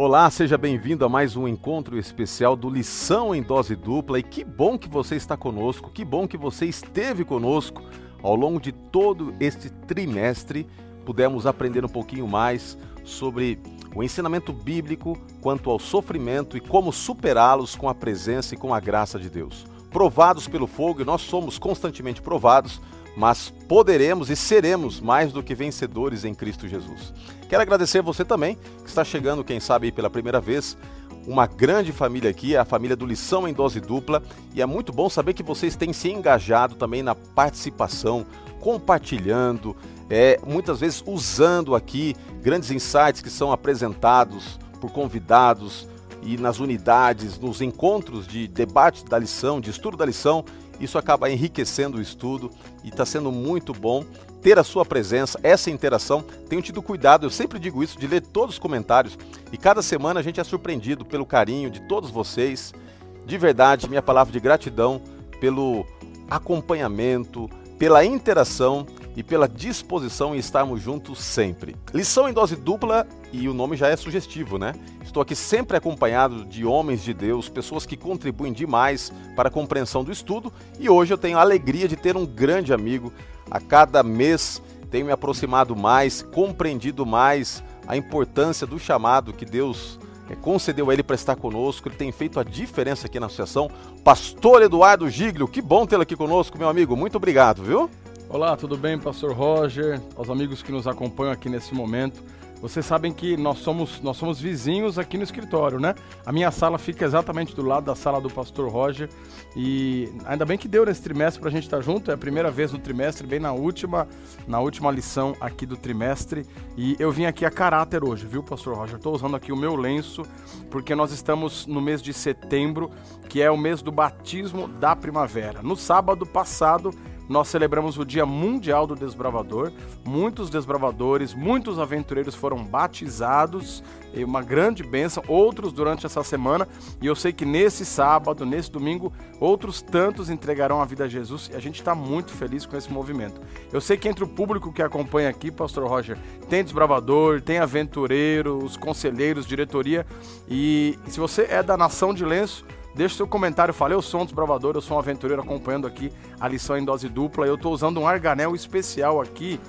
Olá, seja bem-vindo a mais um encontro especial do Lição em Dose Dupla e que bom que você está conosco, que bom que você esteve conosco ao longo de todo este trimestre. Pudemos aprender um pouquinho mais sobre o ensinamento bíblico quanto ao sofrimento e como superá-los com a presença e com a graça de Deus. Provados pelo fogo, e nós somos constantemente provados, mas poderemos e seremos mais do que vencedores em Cristo Jesus. Quero agradecer você também, que está chegando, quem sabe, pela primeira vez. Uma grande família aqui, a família do Lição em Dose Dupla, e é muito bom saber que vocês têm se engajado também na participação, compartilhando, é, muitas vezes usando aqui grandes insights que são apresentados por convidados e nas unidades, nos encontros de debate da lição, de estudo da lição, isso acaba enriquecendo o estudo e está sendo muito bom ter a sua presença, essa interação. Tenho tido cuidado, eu sempre digo isso, de ler todos os comentários e cada semana a gente é surpreendido pelo carinho de todos vocês. De verdade, minha palavra de gratidão pelo acompanhamento, pela interação e pela disposição em estarmos juntos sempre. Lição em dose dupla e o nome já é sugestivo, né? Estou aqui sempre acompanhado de homens de Deus, pessoas que contribuem demais para a compreensão do estudo e hoje eu tenho a alegria de ter um grande amigo. A cada mês tenho me aproximado mais, compreendido mais a importância do chamado que Deus concedeu a ele para estar conosco. Ele tem feito a diferença aqui na associação. Pastor Eduardo Giglio, que bom tê-lo aqui conosco, meu amigo. Muito obrigado, viu? Olá, tudo bem, Pastor Roger, aos amigos que nos acompanham aqui nesse momento. Vocês sabem que nós somos, nós somos vizinhos aqui no escritório, né? A minha sala fica exatamente do lado da sala do Pastor Roger e ainda bem que deu nesse trimestre para a gente estar tá junto. É a primeira vez no trimestre, bem na última, na última lição aqui do trimestre. E eu vim aqui a caráter hoje, viu, Pastor Roger? Estou usando aqui o meu lenço porque nós estamos no mês de setembro, que é o mês do batismo da primavera. No sábado passado nós celebramos o Dia Mundial do Desbravador. Muitos desbravadores, muitos aventureiros foram batizados, e uma grande bênção, outros durante essa semana. E eu sei que nesse sábado, nesse domingo, outros tantos entregarão a vida a Jesus e a gente está muito feliz com esse movimento. Eu sei que entre o público que acompanha aqui, Pastor Roger, tem desbravador, tem aventureiro, os conselheiros, diretoria. E se você é da Nação de Lenço, Deixe seu comentário, fale, eu sou um desbravador, eu sou um aventureiro acompanhando aqui a lição em dose dupla. Eu estou usando um arganel especial aqui.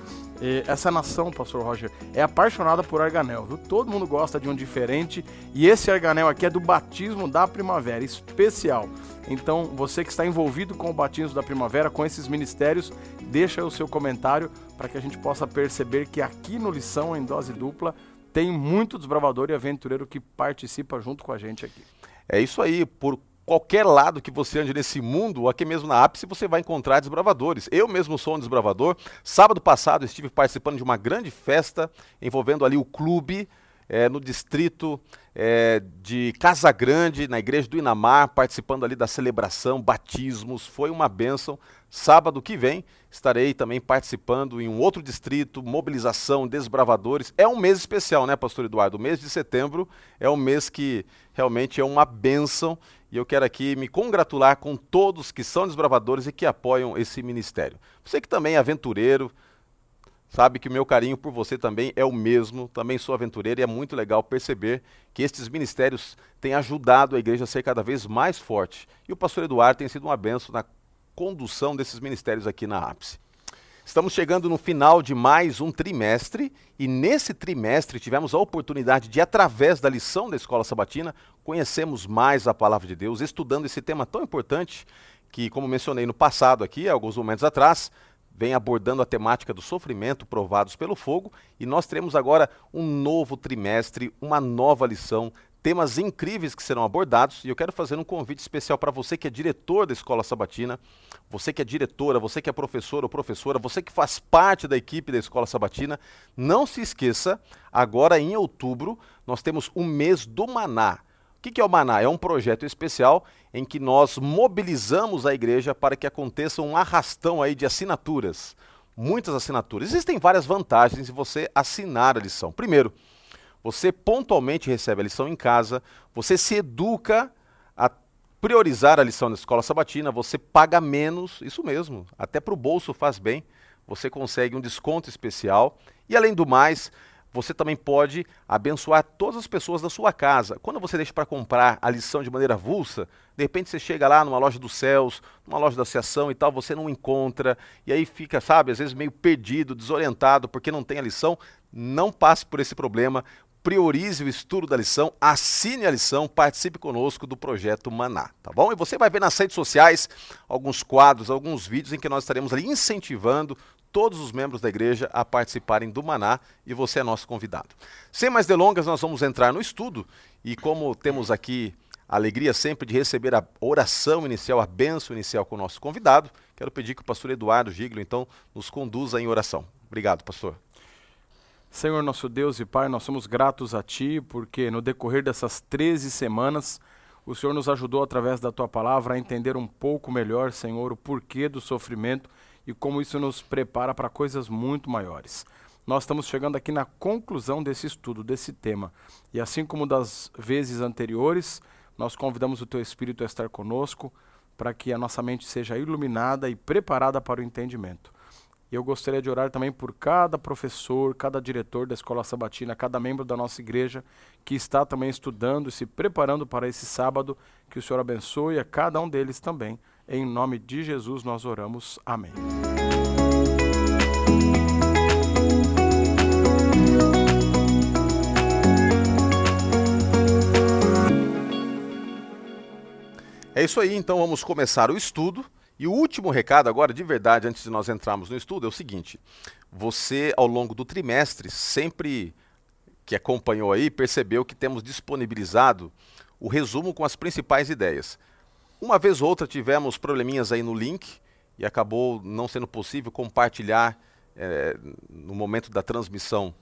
Essa nação, pastor Roger, é apaixonada por arganel, viu? Todo mundo gosta de um diferente e esse arganel aqui é do batismo da primavera, especial. Então, você que está envolvido com o batismo da primavera, com esses ministérios, deixa o seu comentário para que a gente possa perceber que aqui no Lição em Dose Dupla tem muito desbravador e aventureiro que participa junto com a gente aqui. É isso aí, por qualquer lado que você ande nesse mundo, aqui mesmo na ápice, você vai encontrar desbravadores. Eu mesmo sou um desbravador. Sábado passado estive participando de uma grande festa envolvendo ali o clube é, no distrito é, de Casa Grande, na igreja do Inamar, participando ali da celebração, batismos. Foi uma bênção. Sábado que vem estarei também participando em um outro distrito, mobilização, desbravadores. É um mês especial, né, Pastor Eduardo? O mês de setembro é um mês que realmente é uma bênção e eu quero aqui me congratular com todos que são desbravadores e que apoiam esse ministério. Você que também é aventureiro, sabe que o meu carinho por você também é o mesmo, também sou aventureiro e é muito legal perceber que estes ministérios têm ajudado a igreja a ser cada vez mais forte. E o pastor Eduardo tem sido uma benção na condução desses ministérios aqui na ápice. Estamos chegando no final de mais um trimestre e nesse trimestre tivemos a oportunidade de, através da lição da Escola Sabatina, conhecermos mais a Palavra de Deus, estudando esse tema tão importante que, como mencionei no passado aqui, alguns momentos atrás, vem abordando a temática do sofrimento provados pelo fogo e nós teremos agora um novo trimestre, uma nova lição temas incríveis que serão abordados e eu quero fazer um convite especial para você que é diretor da Escola Sabatina, você que é diretora, você que é professor ou professora, você que faz parte da equipe da Escola Sabatina, não se esqueça, agora em outubro nós temos o mês do Maná. O que é o Maná? É um projeto especial em que nós mobilizamos a igreja para que aconteça um arrastão aí de assinaturas, muitas assinaturas. Existem várias vantagens em você assinar a lição. Primeiro, você pontualmente recebe a lição em casa, você se educa a priorizar a lição na escola sabatina, você paga menos, isso mesmo, até para o bolso faz bem, você consegue um desconto especial e além do mais, você também pode abençoar todas as pessoas da sua casa. Quando você deixa para comprar a lição de maneira avulsa, de repente você chega lá numa loja dos céus, numa loja da associação e tal, você não encontra, e aí fica, sabe, às vezes meio perdido, desorientado, porque não tem a lição. Não passe por esse problema, priorize o estudo da lição, assine a lição, participe conosco do projeto Maná, tá bom? E você vai ver nas redes sociais alguns quadros, alguns vídeos em que nós estaremos ali incentivando todos os membros da igreja a participarem do Maná e você é nosso convidado. Sem mais delongas, nós vamos entrar no estudo e como temos aqui a alegria sempre de receber a oração inicial, a bênção inicial com o nosso convidado, quero pedir que o pastor Eduardo Giglio então nos conduza em oração. Obrigado, pastor. Senhor nosso Deus e Pai, nós somos gratos a Ti porque no decorrer dessas 13 semanas o Senhor nos ajudou através da Tua palavra a entender um pouco melhor, Senhor, o porquê do sofrimento e como isso nos prepara para coisas muito maiores. Nós estamos chegando aqui na conclusão desse estudo, desse tema. E assim como das vezes anteriores, nós convidamos o Teu Espírito a estar conosco para que a nossa mente seja iluminada e preparada para o entendimento. E eu gostaria de orar também por cada professor, cada diretor da escola sabatina, cada membro da nossa igreja que está também estudando e se preparando para esse sábado. Que o Senhor abençoe a cada um deles também. Em nome de Jesus nós oramos. Amém. É isso aí, então vamos começar o estudo. E o último recado agora, de verdade, antes de nós entrarmos no estudo, é o seguinte: você, ao longo do trimestre, sempre que acompanhou aí, percebeu que temos disponibilizado o resumo com as principais ideias. Uma vez ou outra tivemos probleminhas aí no link e acabou não sendo possível compartilhar é, no momento da transmissão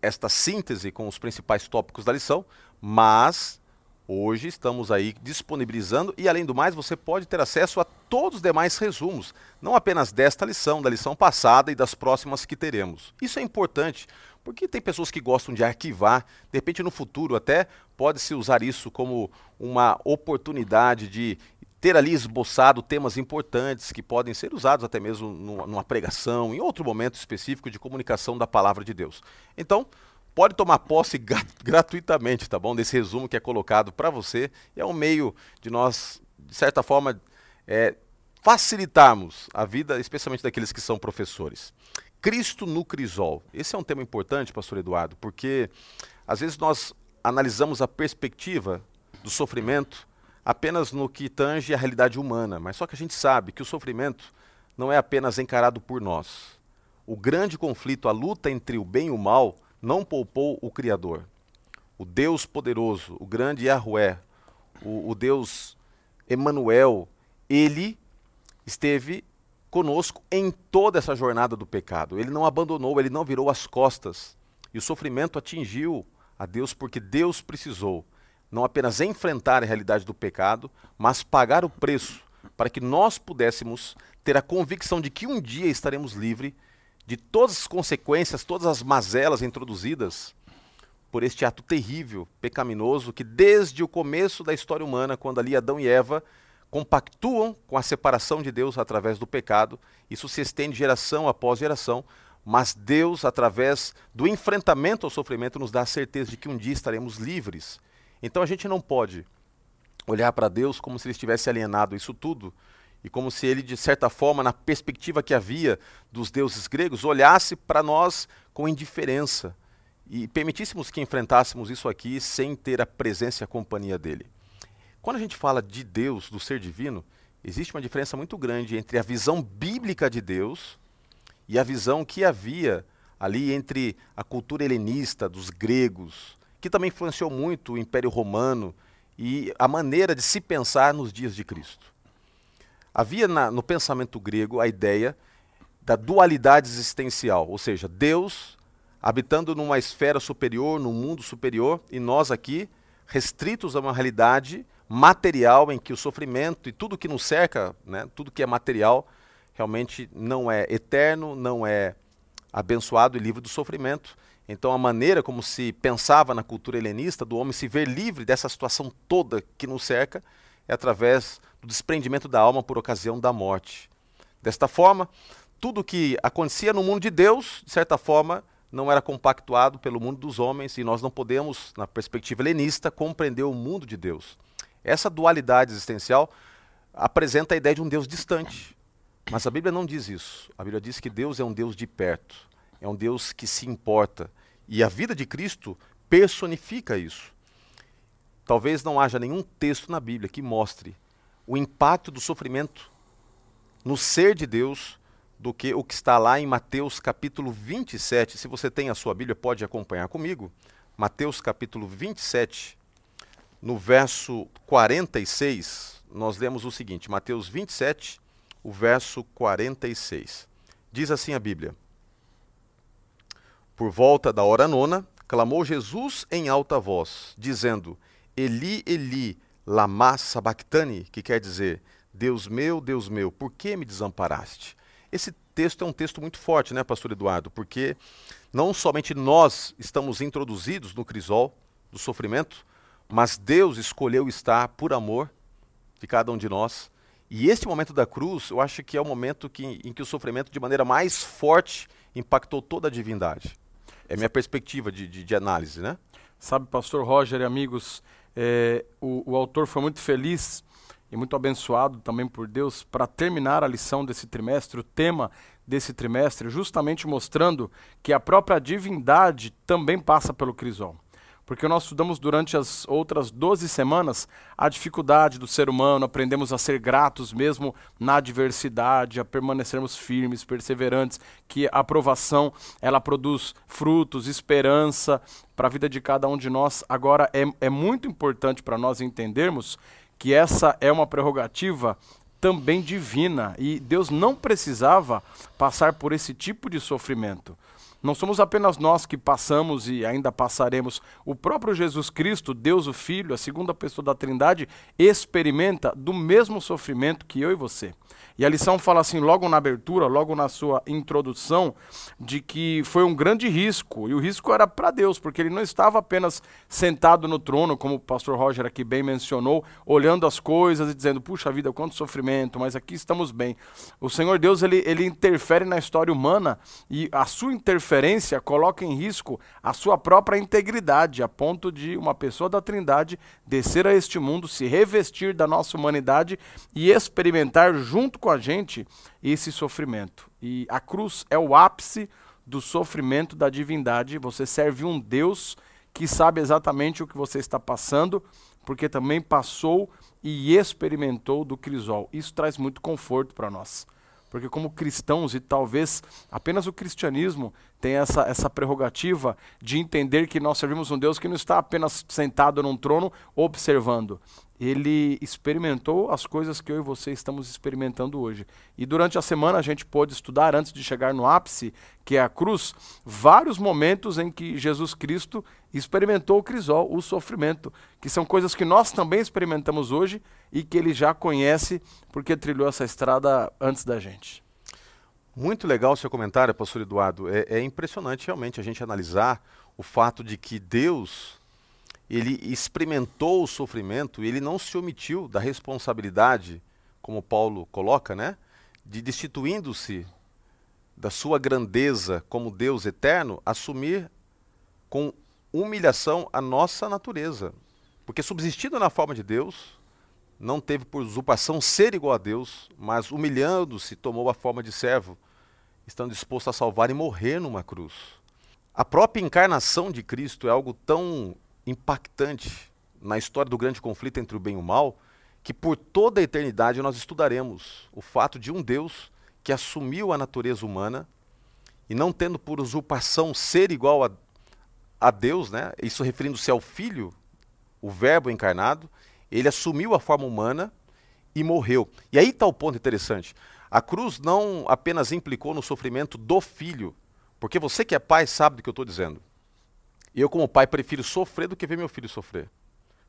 esta síntese com os principais tópicos da lição, mas hoje estamos aí disponibilizando e além do mais você pode ter acesso a todos os demais resumos, não apenas desta lição, da lição passada e das próximas que teremos. Isso é importante porque tem pessoas que gostam de arquivar, de repente no futuro até pode-se usar isso como uma oportunidade de ter ali esboçado temas importantes que podem ser usados até mesmo numa, pregação, em outro momento específico de comunicação da palavra de Deus. Então, pode tomar posse gratuitamente, tá bom? Desse resumo que é colocado para você. E é um meio de nós, de certa forma, é, facilitarmos a vida, especialmente daqueles que são professores. Cristo no crisol. Esse é um tema importante, pastor Eduardo, porque às vezes nós analisamos a perspectiva do sofrimento apenas no que tange a realidade humana, mas só que a gente sabe que o sofrimento não é apenas encarado por nós. O grande conflito, a luta entre o bem e o mal, não poupou o Criador. O Deus poderoso, o grande Yahweh, o, o Deus Emanuel, ele esteve conosco em toda essa jornada do pecado. Ele não abandonou, ele não virou as costas. E o sofrimento atingiu a Deus porque Deus precisou não apenas enfrentar a realidade do pecado, mas pagar o preço para que nós pudéssemos ter a convicção de que um dia estaremos livres de todas as consequências, todas as mazelas introduzidas por este ato terrível, pecaminoso, que desde o começo da história humana, quando ali Adão e Eva compactuam com a separação de Deus através do pecado. Isso se estende geração após geração, mas Deus, através do enfrentamento ao sofrimento, nos dá a certeza de que um dia estaremos livres. Então a gente não pode olhar para Deus como se ele estivesse alienado isso tudo e como se ele, de certa forma, na perspectiva que havia dos deuses gregos, olhasse para nós com indiferença e permitíssemos que enfrentássemos isso aqui sem ter a presença e a companhia dele. Quando a gente fala de Deus, do ser divino, existe uma diferença muito grande entre a visão bíblica de Deus e a visão que havia ali entre a cultura helenista dos gregos, que também influenciou muito o Império Romano e a maneira de se pensar nos dias de Cristo. Havia na, no pensamento grego a ideia da dualidade existencial, ou seja, Deus habitando numa esfera superior, num mundo superior, e nós aqui restritos a uma realidade material em que o sofrimento e tudo que nos cerca, né, tudo que é material, realmente não é eterno, não é abençoado e livre do sofrimento. Então, a maneira como se pensava na cultura helenista do homem se ver livre dessa situação toda que nos cerca é através do desprendimento da alma por ocasião da morte. Desta forma, tudo que acontecia no mundo de Deus, de certa forma, não era compactuado pelo mundo dos homens e nós não podemos, na perspectiva helenista, compreender o mundo de Deus. Essa dualidade existencial apresenta a ideia de um Deus distante. Mas a Bíblia não diz isso. A Bíblia diz que Deus é um Deus de perto, é um Deus que se importa. E a vida de Cristo personifica isso. Talvez não haja nenhum texto na Bíblia que mostre o impacto do sofrimento no ser de Deus do que o que está lá em Mateus capítulo 27. Se você tem a sua Bíblia, pode acompanhar comigo. Mateus capítulo 27, no verso 46, nós lemos o seguinte: Mateus 27, o verso 46. Diz assim a Bíblia: Por volta da hora nona, clamou Jesus em alta voz, dizendo: Eli, Eli, lama sabachthani, que quer dizer: Deus meu, Deus meu, por que me desamparaste? Esse texto é um texto muito forte, né, pastor Eduardo? Porque não somente nós estamos introduzidos no crisol do sofrimento, mas Deus escolheu estar por amor de cada um de nós. E este momento da cruz, eu acho que é o momento que, em que o sofrimento, de maneira mais forte, impactou toda a divindade. É minha perspectiva de, de, de análise, né? Sabe, pastor Roger e amigos, é, o, o autor foi muito feliz e muito abençoado também por Deus para terminar a lição desse trimestre, o tema desse trimestre, justamente mostrando que a própria divindade também passa pelo crisol. Porque nós estudamos durante as outras 12 semanas a dificuldade do ser humano, aprendemos a ser gratos mesmo na adversidade, a permanecermos firmes, perseverantes, que a aprovação ela produz frutos, esperança para a vida de cada um de nós. Agora, é, é muito importante para nós entendermos que essa é uma prerrogativa também divina e Deus não precisava passar por esse tipo de sofrimento. Não somos apenas nós que passamos e ainda passaremos. O próprio Jesus Cristo, Deus o Filho, a segunda pessoa da Trindade, experimenta do mesmo sofrimento que eu e você. E a lição fala assim, logo na abertura, logo na sua introdução, de que foi um grande risco. E o risco era para Deus, porque ele não estava apenas sentado no trono, como o pastor Roger aqui bem mencionou, olhando as coisas e dizendo, puxa vida, quanto sofrimento, mas aqui estamos bem. O Senhor Deus, ele, ele interfere na história humana e a sua interferência coloca em risco a sua própria integridade, a ponto de uma pessoa da Trindade descer a este mundo, se revestir da nossa humanidade e experimentar junto com a gente esse sofrimento. E a cruz é o ápice do sofrimento da divindade. Você serve um Deus que sabe exatamente o que você está passando, porque também passou e experimentou do crisol. Isso traz muito conforto para nós. Porque, como cristãos, e talvez apenas o cristianismo tem essa, essa prerrogativa de entender que nós servimos um Deus que não está apenas sentado num trono observando ele experimentou as coisas que eu e você estamos experimentando hoje. E durante a semana a gente pôde estudar, antes de chegar no ápice, que é a cruz, vários momentos em que Jesus Cristo experimentou o crisol, o sofrimento, que são coisas que nós também experimentamos hoje e que ele já conhece porque trilhou essa estrada antes da gente. Muito legal o seu comentário, pastor Eduardo. É, é impressionante realmente a gente analisar o fato de que Deus ele experimentou o sofrimento e ele não se omitiu da responsabilidade, como Paulo coloca, né, de destituindo-se da sua grandeza como Deus eterno, assumir com humilhação a nossa natureza. Porque subsistindo na forma de Deus, não teve por usurpação ser igual a Deus, mas humilhando-se, tomou a forma de servo, estando disposto a salvar e morrer numa cruz. A própria encarnação de Cristo é algo tão impactante na história do grande conflito entre o bem e o mal, que por toda a eternidade nós estudaremos o fato de um Deus que assumiu a natureza humana e não tendo por usurpação ser igual a, a Deus, né? isso referindo-se ao Filho, o Verbo encarnado, ele assumiu a forma humana e morreu. E aí está o ponto interessante. A cruz não apenas implicou no sofrimento do filho, porque você que é pai sabe do que eu estou dizendo. Eu, como pai, prefiro sofrer do que ver meu filho sofrer.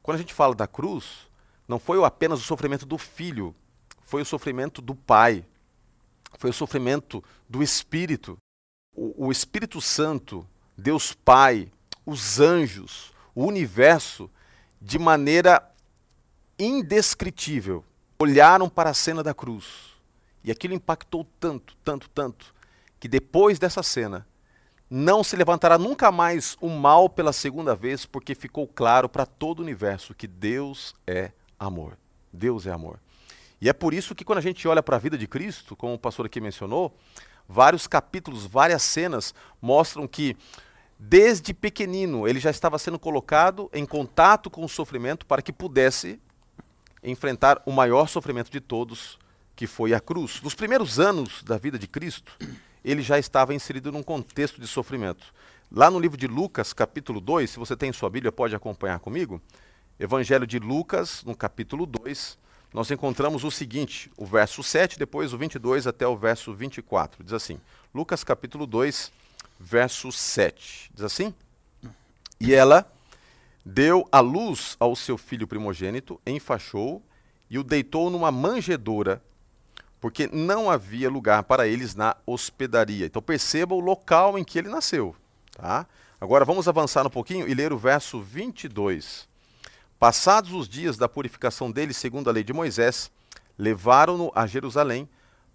Quando a gente fala da cruz, não foi apenas o sofrimento do filho, foi o sofrimento do pai, foi o sofrimento do Espírito. O, o Espírito Santo, Deus Pai, os anjos, o universo, de maneira indescritível, olharam para a cena da cruz. E aquilo impactou tanto, tanto, tanto, que depois dessa cena, não se levantará nunca mais o mal pela segunda vez, porque ficou claro para todo o universo que Deus é amor. Deus é amor. E é por isso que quando a gente olha para a vida de Cristo, como o pastor aqui mencionou, vários capítulos, várias cenas mostram que desde pequenino ele já estava sendo colocado em contato com o sofrimento para que pudesse enfrentar o maior sofrimento de todos, que foi a cruz. Nos primeiros anos da vida de Cristo, ele já estava inserido num contexto de sofrimento. Lá no livro de Lucas, capítulo 2, se você tem sua Bíblia, pode acompanhar comigo. Evangelho de Lucas, no capítulo 2, nós encontramos o seguinte, o verso 7, depois o 22 até o verso 24. Diz assim: Lucas capítulo 2, verso 7. Diz assim: E ela deu a luz ao seu filho primogênito, enfaixou e o deitou numa manjedoura porque não havia lugar para eles na hospedaria. Então perceba o local em que ele nasceu. Tá? Agora vamos avançar um pouquinho e ler o verso 22. Passados os dias da purificação dele, segundo a lei de Moisés, levaram-no a Jerusalém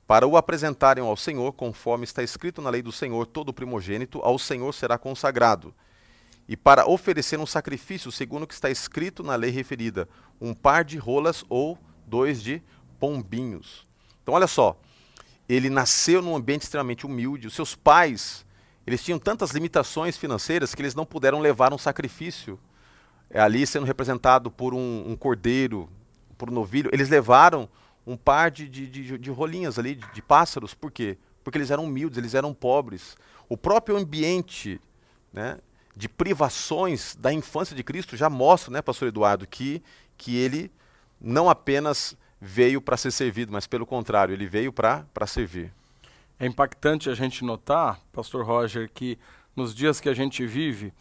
para o apresentarem ao Senhor, conforme está escrito na lei do Senhor: todo primogênito ao Senhor será consagrado. E para oferecer um sacrifício, segundo o que está escrito na lei referida, um par de rolas ou dois de pombinhos. Então, olha só, ele nasceu num ambiente extremamente humilde. Os seus pais, eles tinham tantas limitações financeiras que eles não puderam levar um sacrifício. É, ali sendo representado por um, um, cordeiro, por um novilho, eles levaram um par de, de, de, de rolinhas ali, de, de pássaros. Por quê? Porque eles eram humildes, eles eram pobres. O próprio ambiente né, de privações da infância de Cristo já mostra, né, pastor Eduardo, que, que ele não apenas veio para ser servido, mas pelo contrário, ele veio para servir. É impactante a gente notar, pastor Roger, que nos dias que a gente vive,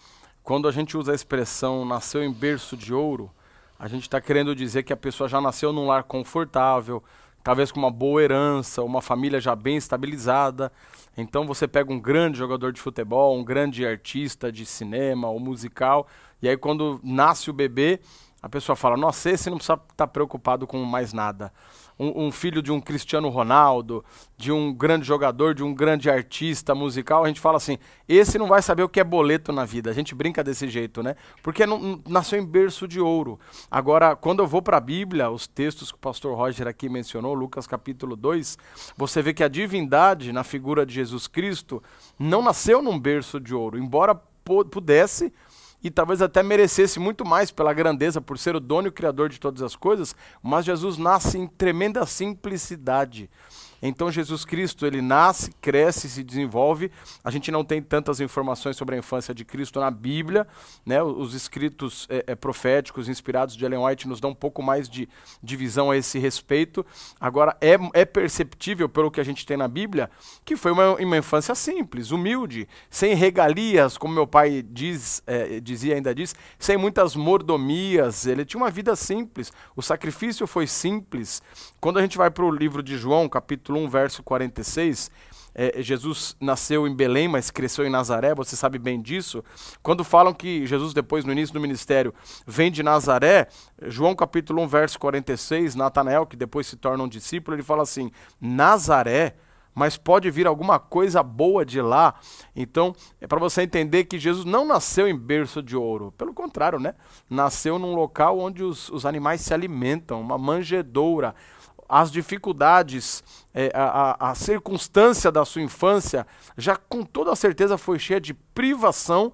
quando a gente usa a expressão nasceu em berço de ouro, a gente está querendo dizer que a pessoa já nasceu num lar confortável, talvez com uma boa herança, uma família já bem estabilizada. Então você pega um grande jogador de futebol, um grande artista de cinema ou musical, e aí quando nasce o bebê, a pessoa fala, nossa, esse não precisa estar tá preocupado com mais nada. Um, um, filho de um Cristiano Ronaldo, de um grande jogador, de um grande artista musical, a gente fala assim, esse não vai saber o que é boleto na vida. A gente brinca desse jeito, né? Porque não, nasceu em berço de ouro. Agora, quando eu vou para a Bíblia, os textos que o pastor Roger aqui mencionou, Lucas capítulo 2, você vê que a divindade na figura de Jesus Cristo não nasceu num berço de ouro, embora pudesse e talvez até merecesse muito mais pela grandeza, por ser o dono e o criador de todas as coisas, mas Jesus nasce em tremenda simplicidade. Então Jesus Cristo, ele nasce, cresce, se desenvolve. A gente não tem tantas informações sobre a infância de Cristo na Bíblia, né? Os escritos é, é, proféticos inspirados de Ellen White nos dão um pouco mais de, de visão a esse respeito. Agora, é, é perceptível, pelo que a gente tem na Bíblia, que foi uma, uma infância simples, humilde, sem regalias, como meu pai diz, é, dizia ainda diz, sem muitas mordomias. Ele tinha uma vida simples. O sacrifício foi simples. Quando a gente vai para o livro de João, capítulo capítulo 1, verso 46, é, Jesus nasceu em Belém, mas cresceu em Nazaré, você sabe bem disso. Quando falam que Jesus, depois no início do ministério, vem de Nazaré, João capítulo 1, verso 46, Natanael, que depois se torna um discípulo, ele fala assim: Nazaré, mas pode vir alguma coisa boa de lá. Então, é para você entender que Jesus não nasceu em berço de ouro. Pelo contrário, né? Nasceu num local onde os, os animais se alimentam, uma manjedoura as dificuldades, é, a, a, circunstância da sua infância, já com toda certeza foi cheia de privação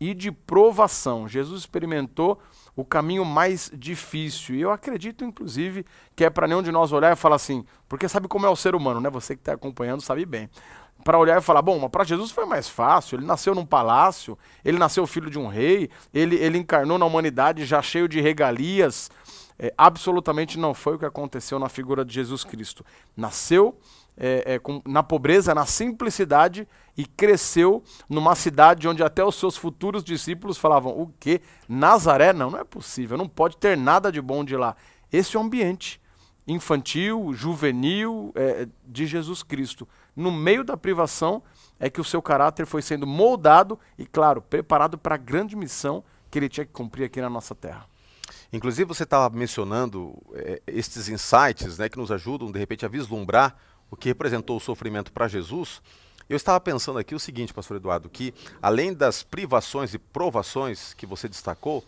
e de provação. Jesus experimentou o caminho mais difícil. E eu acredito, inclusive, que é para nenhum de nós olhar e falar assim, porque sabe como é o ser humano, né? Você que está acompanhando sabe bem. Para olhar e falar, bom, mas para Jesus foi mais fácil, ele nasceu num palácio, ele nasceu filho de um rei, ele, ele encarnou na humanidade já cheio de regalias, é, absolutamente não foi o que aconteceu na figura de Jesus Cristo. Nasceu é, é, com, na pobreza, na simplicidade e cresceu numa cidade onde até os seus futuros discípulos falavam: o quê? Nazaré? Não, não é possível, não pode ter nada de bom de lá. Esse é o ambiente infantil, juvenil é, de Jesus Cristo. No meio da privação é que o seu caráter foi sendo moldado e, claro, preparado para a grande missão que ele tinha que cumprir aqui na nossa terra. Inclusive, você estava mencionando é, estes insights né, que nos ajudam, de repente, a vislumbrar o que representou o sofrimento para Jesus. Eu estava pensando aqui o seguinte, pastor Eduardo, que além das privações e provações que você destacou,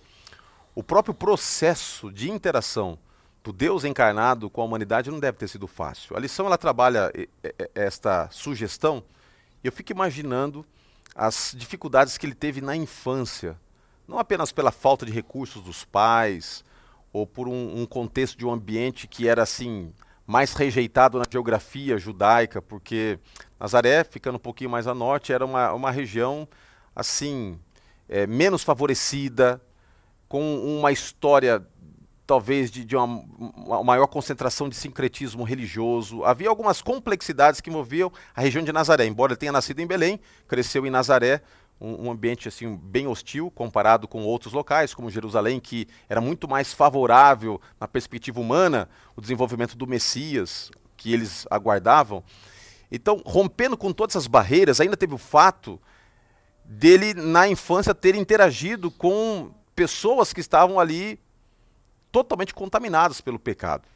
o próprio processo de interação do Deus encarnado com a humanidade não deve ter sido fácil. A lição ela trabalha esta sugestão, eu fico imaginando as dificuldades que ele teve na infância, não apenas pela falta de recursos dos pais, ou por um, um contexto de um ambiente que era assim mais rejeitado na geografia judaica, porque Nazaré, ficando um pouquinho mais a norte, era uma, uma região assim é, menos favorecida, com uma história talvez de, de uma, uma, maior concentração de sincretismo religioso. Havia algumas complexidades que envolviam a região de Nazaré. Embora ele tenha nascido em Belém, cresceu em Nazaré, um, um, ambiente assim bem hostil comparado com outros locais, como Jerusalém, que era muito mais favorável na perspectiva humana o desenvolvimento do Messias que eles aguardavam. Então, rompendo com todas essas barreiras, ainda teve o fato dele na infância ter interagido com pessoas que estavam ali totalmente contaminadas pelo pecado.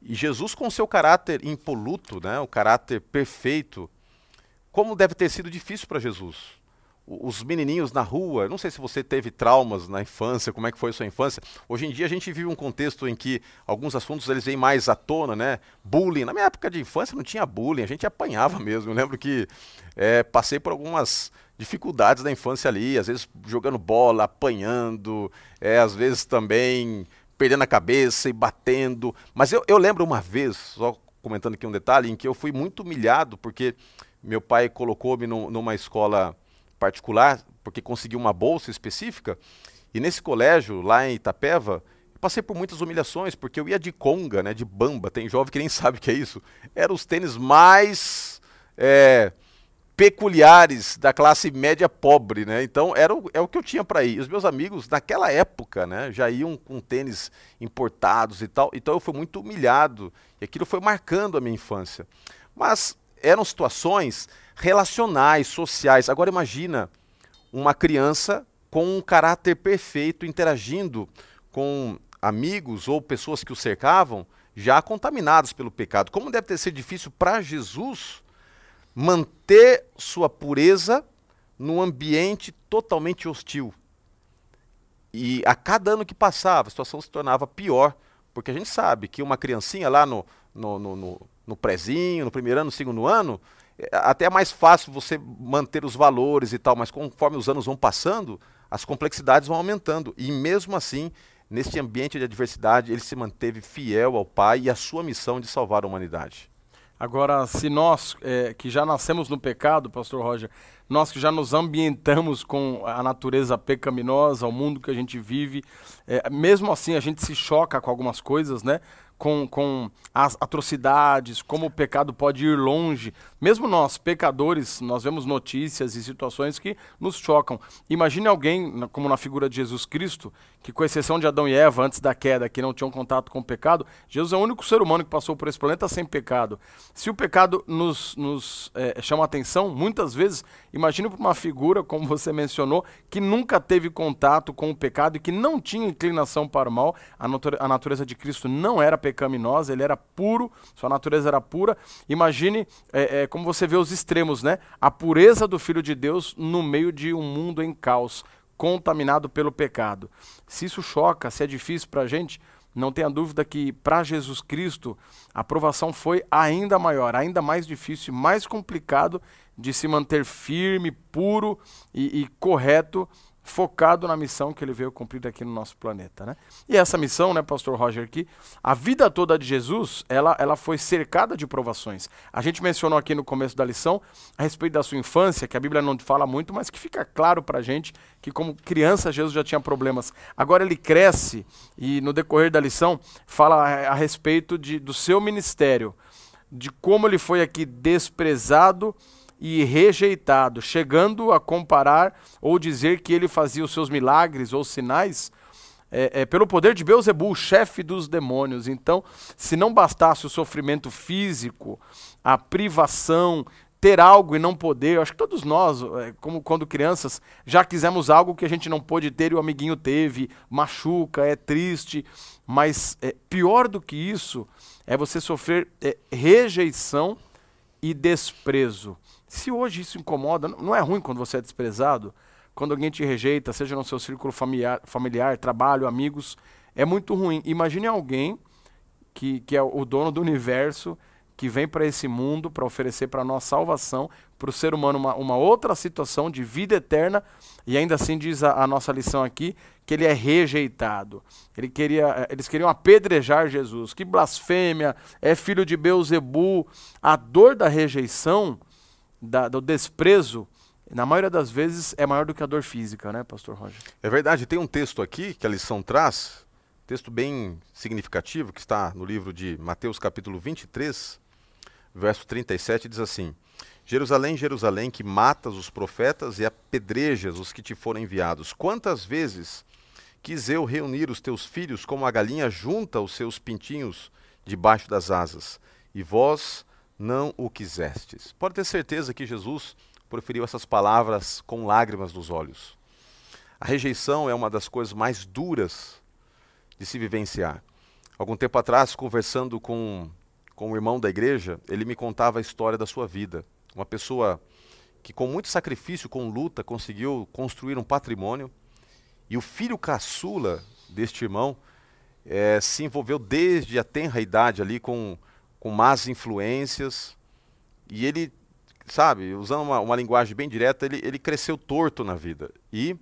E Jesus, com seu caráter impoluto, né, o caráter perfeito, como deve ter sido difícil para Jesus. Os menininhos na rua, não sei se você teve traumas na infância, como é que foi a sua infância. Hoje em dia a gente vive um contexto em que alguns assuntos eles vêm mais à tona, né? Bullying. Na minha época de infância não tinha bullying, a gente apanhava mesmo. Eu lembro que é, passei por algumas dificuldades da infância ali, às vezes jogando bola, apanhando, é, às vezes também perdendo a cabeça e batendo. Mas eu, eu lembro uma vez, só comentando aqui um detalhe, em que eu fui muito humilhado porque meu pai colocou-me numa escola particular, porque conseguiu uma bolsa específica, e nesse colégio, lá em Itapeva, passei por muitas humilhações, porque eu ia de conga, né, de bamba, tem jovem que nem sabe o que é isso. Eram os tênis mais é, peculiares da classe média pobre, né? Então era o, é o que eu tinha para ir. Os meus amigos naquela época, né, já iam com tênis importados e tal. Então eu fui muito humilhado e aquilo foi marcando a minha infância. Mas eram situações relacionais, sociais. Agora imagina uma criança com um caráter perfeito interagindo com amigos ou pessoas que o cercavam já contaminados pelo pecado. Como deve ter sido difícil para Jesus manter sua pureza num ambiente totalmente hostil. E a cada ano que passava, a situação se tornava pior, porque a gente sabe que uma criancinha lá no, no, no, no, no prezinho, no primeiro ano, no segundo ano, é, até é mais fácil você manter os valores e tal, mas conforme os anos vão passando, as complexidades vão aumentando. E mesmo assim, nesse ambiente de adversidade, ele se manteve fiel ao Pai e à sua missão de salvar a humanidade. Agora, se nós é, que já nascemos no pecado, Pastor Roger, nós que já nos ambientamos com a natureza pecaminosa, o mundo que a gente vive, é, mesmo assim a gente se choca com algumas coisas, né? com, com as atrocidades, como o pecado pode ir longe. Mesmo nós, pecadores, nós vemos notícias e situações que nos chocam. Imagine alguém, como na figura de Jesus Cristo, que com exceção de Adão e Eva, antes da queda, que não tinham contato com o pecado, Jesus é o único ser humano que passou por esse planeta sem pecado. Se o pecado nos, nos é, chama atenção, muitas vezes, imagine uma figura, como você mencionou, que nunca teve contato com o pecado e que não tinha inclinação para o mal. A, a natureza de Cristo não era pecaminosa, ele era puro, sua natureza era pura. Imagine é, é, como você vê os extremos, né? A pureza do Filho de Deus no meio de um mundo em caos, contaminado pelo pecado. Se isso choca, se é difícil para a gente, não tenha dúvida que para Jesus Cristo a provação foi ainda maior, ainda mais difícil, mais complicado de se manter firme, puro e, e correto focado na missão que ele veio cumprir aqui no nosso planeta, né? E essa missão, né, pastor Roger, aqui, a vida toda de Jesus, ela, ela foi cercada de provações. A gente mencionou aqui no começo da lição a respeito da sua infância, que a Bíblia não fala muito, mas que fica claro pra gente que como criança Jesus já tinha problemas. Agora ele cresce e no decorrer da lição fala a, a respeito de, do seu ministério, de como ele foi aqui desprezado, e rejeitado, chegando a comparar ou dizer que ele fazia os seus milagres ou sinais é, é, pelo poder de Beuzebu, chefe dos demônios. Então, se não bastasse o sofrimento físico, a privação, ter algo e não poder, acho que todos nós, é, como quando crianças, já quisemos algo que a gente não pôde ter e o amiguinho teve, machuca, é triste, mas é, pior do que isso é você sofrer é, rejeição e desprezo Se hoje isso incomoda, não é ruim quando você é desprezado, quando alguém te rejeita, seja no seu círculo familiar, familiar trabalho, amigos, é muito ruim. Imagine alguém que, que é o dono do universo, que vem para esse mundo para oferecer para nós salvação, para o ser humano uma, uma, outra situação de vida eterna, e ainda assim diz a, a, nossa lição aqui que ele é rejeitado. Ele queria, eh, eles queriam apedrejar Jesus. Que blasfêmia! É filho de Beuzebu. A dor da rejeição, da, do desprezo, na maioria das vezes é maior do que a dor física, né, pastor Roger? É verdade. Tem um texto aqui que a lição traz, texto bem significativo, que está no livro de Mateus capítulo 23, verso 37 diz assim: Jerusalém, Jerusalém, que matas os profetas e apedrejas os que te foram enviados. Quantas vezes quis eu reunir os teus filhos como a galinha junta os seus pintinhos debaixo das asas, e vós não o quisestes. Pode ter certeza que Jesus proferiu essas palavras com lágrimas nos olhos. A rejeição é uma das coisas mais duras de se vivenciar. Algum tempo atrás, conversando com com um irmão da igreja, ele me contava a história da sua vida. Uma pessoa que, com muito sacrifício, com luta, conseguiu construir um patrimônio. E o filho caçula deste irmão é, se envolveu desde a tenra idade ali com, com más influências. E ele, sabe, usando uma, uma linguagem bem direta, ele, ele cresceu torto na vida. E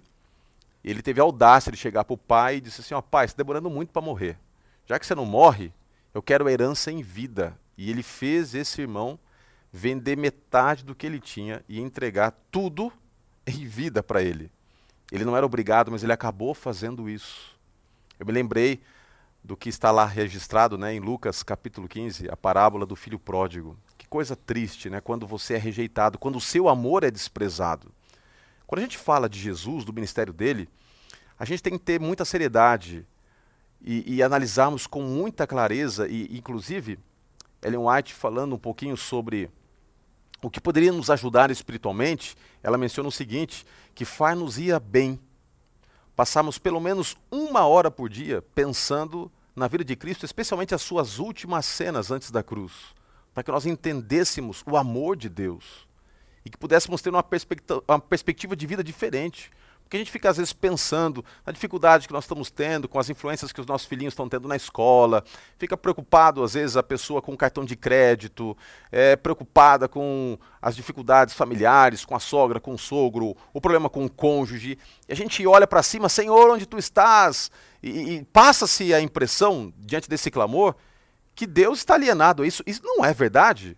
ele teve a audácia de chegar para o pai e disse assim: Ó, pai, está demorando muito para morrer. Já que você não morre, eu quero herança em vida. E ele fez esse irmão vender metade do que ele tinha e entregar tudo em vida para ele. Ele não era obrigado, mas ele acabou fazendo isso. Eu me lembrei do que está lá registrado né, em Lucas capítulo 15, a parábola do filho pródigo. Que coisa triste, né? Quando você é rejeitado, quando o seu amor é desprezado. Quando a gente fala de Jesus, do ministério dele, a gente tem que ter muita seriedade e, e analisarmos com muita clareza, e inclusive Ellen White falando um pouquinho sobre o que poderia nos ajudar espiritualmente, ela menciona o seguinte, que faz-nos ia bem passarmos pelo menos uma hora por dia pensando na vida de Cristo, especialmente as suas últimas cenas antes da cruz, para que nós entendêssemos o amor de Deus e que pudéssemos ter uma perspectiva, uma perspectiva de vida diferente. Porque a gente fica às vezes pensando na dificuldade que nós estamos tendo, com as influências que os nossos filhinhos estão tendo na escola, fica preocupado às vezes a pessoa com cartão de crédito, é, preocupada com as dificuldades familiares, com a sogra, com o sogro, o problema com o cônjuge. E a gente olha para cima, Senhor, onde tu estás? E, e passa-se a impressão, diante desse clamor, que Deus está alienado a isso. Isso não é verdade.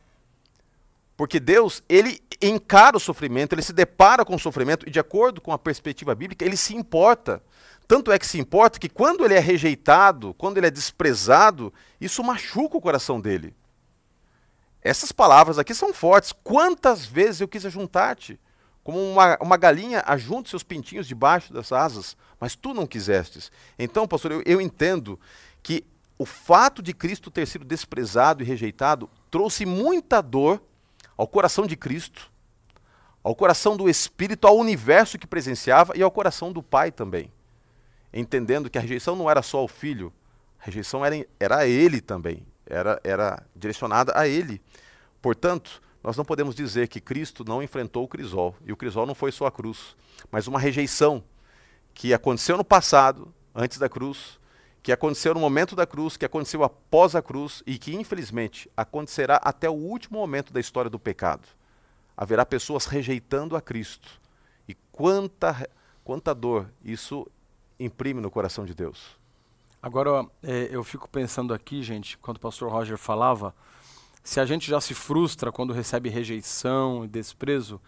Porque Deus, ele encara o sofrimento, ele se depara com o sofrimento e, de acordo com a perspectiva bíblica, ele se importa. Tanto é que se importa que quando ele é rejeitado, quando ele é desprezado, isso machuca o coração dele. Essas palavras aqui são fortes. Quantas vezes eu quis ajuntar-te? Como uma, uma galinha ajunta seus pintinhos debaixo das asas, mas tu não quisestes. Então, pastor, eu, eu entendo que o fato de Cristo ter sido desprezado e rejeitado trouxe muita dor ao coração de Cristo, ao coração do Espírito, ao universo que presenciava e ao coração do Pai também. Entendendo que a rejeição não era só ao filho, a rejeição era, era a ele também, era, era direcionada a ele. Portanto, nós não podemos dizer que Cristo não enfrentou o crisol, e o crisol não foi só a cruz, mas uma rejeição que aconteceu no passado, antes da cruz, que aconteceu no momento da cruz, que aconteceu após a cruz e que, infelizmente, acontecerá até o último momento da história do pecado. Haverá pessoas rejeitando a Cristo. E quanta, quanta dor isso imprime no coração de Deus. Agora, é, eu fico pensando aqui, gente, quando o pastor Roger falava, se a gente já se frustra quando recebe rejeição e desprezo,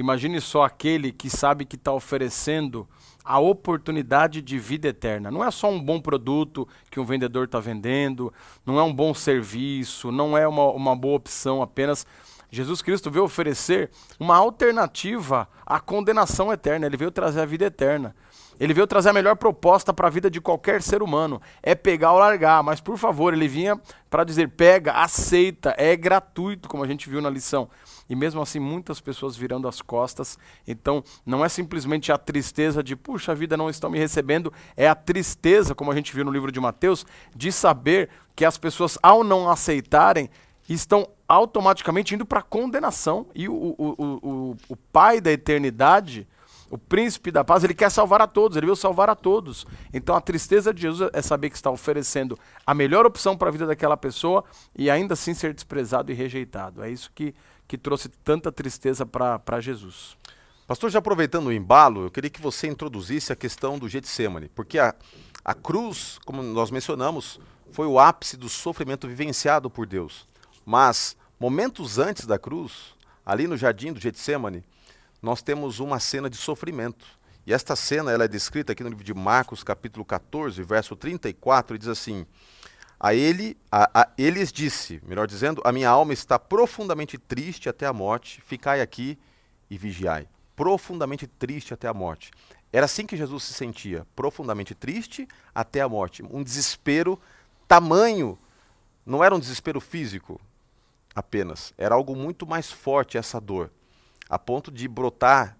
imagine só aquele que sabe que está oferecendo a oportunidade de vida eterna. Não é só um bom produto que um vendedor está vendendo, não é um bom serviço, não é uma, uma boa opção apenas. Jesus Cristo veio oferecer uma alternativa à condenação eterna, ele veio trazer a vida eterna. Ele veio trazer a melhor proposta para a vida de qualquer ser humano. É pegar ou largar. Mas, por favor, ele vinha para dizer: pega, aceita, é gratuito, como a gente viu na lição e mesmo assim muitas pessoas virando as costas. Então, não é simplesmente a tristeza de, puxa, a vida não estão me recebendo, é a tristeza, como a gente viu no livro de Mateus, de saber que as pessoas, ao não aceitarem, estão automaticamente indo para condenação. E o, o, o, o, Pai da eternidade, o príncipe da paz, ele quer salvar a todos, ele veio salvar a todos. Então a tristeza de Jesus é saber que está oferecendo a melhor opção para a vida daquela pessoa e ainda assim ser desprezado e rejeitado. É isso que, que trouxe tanta tristeza para Jesus. Pastor, já aproveitando o embalo, eu queria que você introduzisse a questão do Getsemane, porque a, a cruz, como nós mencionamos, foi o ápice do sofrimento vivenciado por Deus. Mas, momentos antes da cruz, ali no jardim do Getsemane, nós temos uma cena de sofrimento. E esta cena ela é descrita aqui no livro de Marcos, capítulo 14, verso 34, e diz assim: A ele, a, a, eles disse, melhor dizendo, a minha alma está profundamente triste até a morte, ficai aqui e vigiai. Profundamente triste até a morte. Era assim que Jesus se sentia, profundamente triste até a morte. Um desespero tamanho. Não era um desespero físico apenas, era algo muito mais forte essa dor, a ponto de brotar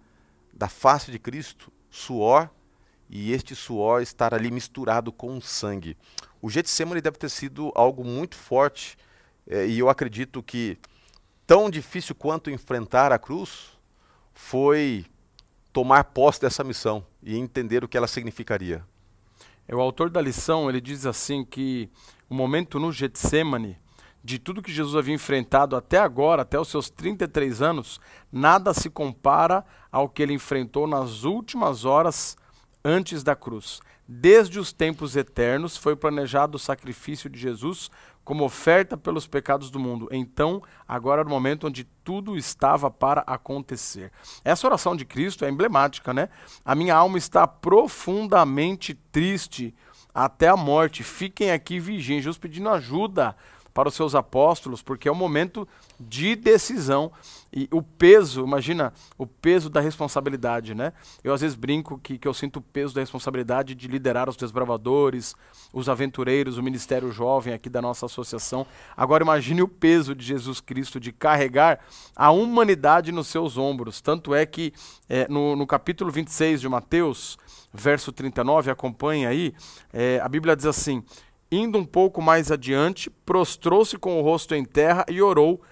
da face de Cristo suor e este suor estar ali misturado com sangue. O Getsemane deve ter sido algo muito forte eh, e eu acredito que tão difícil quanto enfrentar a cruz foi tomar posse dessa missão e entender o que ela significaria. É, o autor da lição, ele diz assim que o momento no Getsemane, de tudo que Jesus havia enfrentado até agora, até os seus 33 anos, nada se compara ao que ele enfrentou nas últimas horas antes da cruz. Desde os tempos eternos foi planejado o sacrifício de Jesus como oferta pelos pecados do mundo. Então, agora era o momento onde tudo estava para acontecer. Essa oração de Cristo é emblemática, né? A minha alma está profundamente triste até a morte. Fiquem aqui vigiem. Jesus pedindo ajuda para os seus apóstolos, porque é um momento de decisão. E o peso, imagina o peso da responsabilidade, né? Eu às vezes brinco que, que eu sinto o peso da responsabilidade de liderar os desbravadores, os aventureiros, o ministério jovem aqui da nossa associação. Agora imagine o peso de Jesus Cristo de carregar a humanidade nos seus ombros. Tanto é que é, no, no capítulo 26 de Mateus, verso 39, acompanha aí, é, a Bíblia diz assim Indo um pouco mais adiante, prostrou-se com o rosto em terra e orou.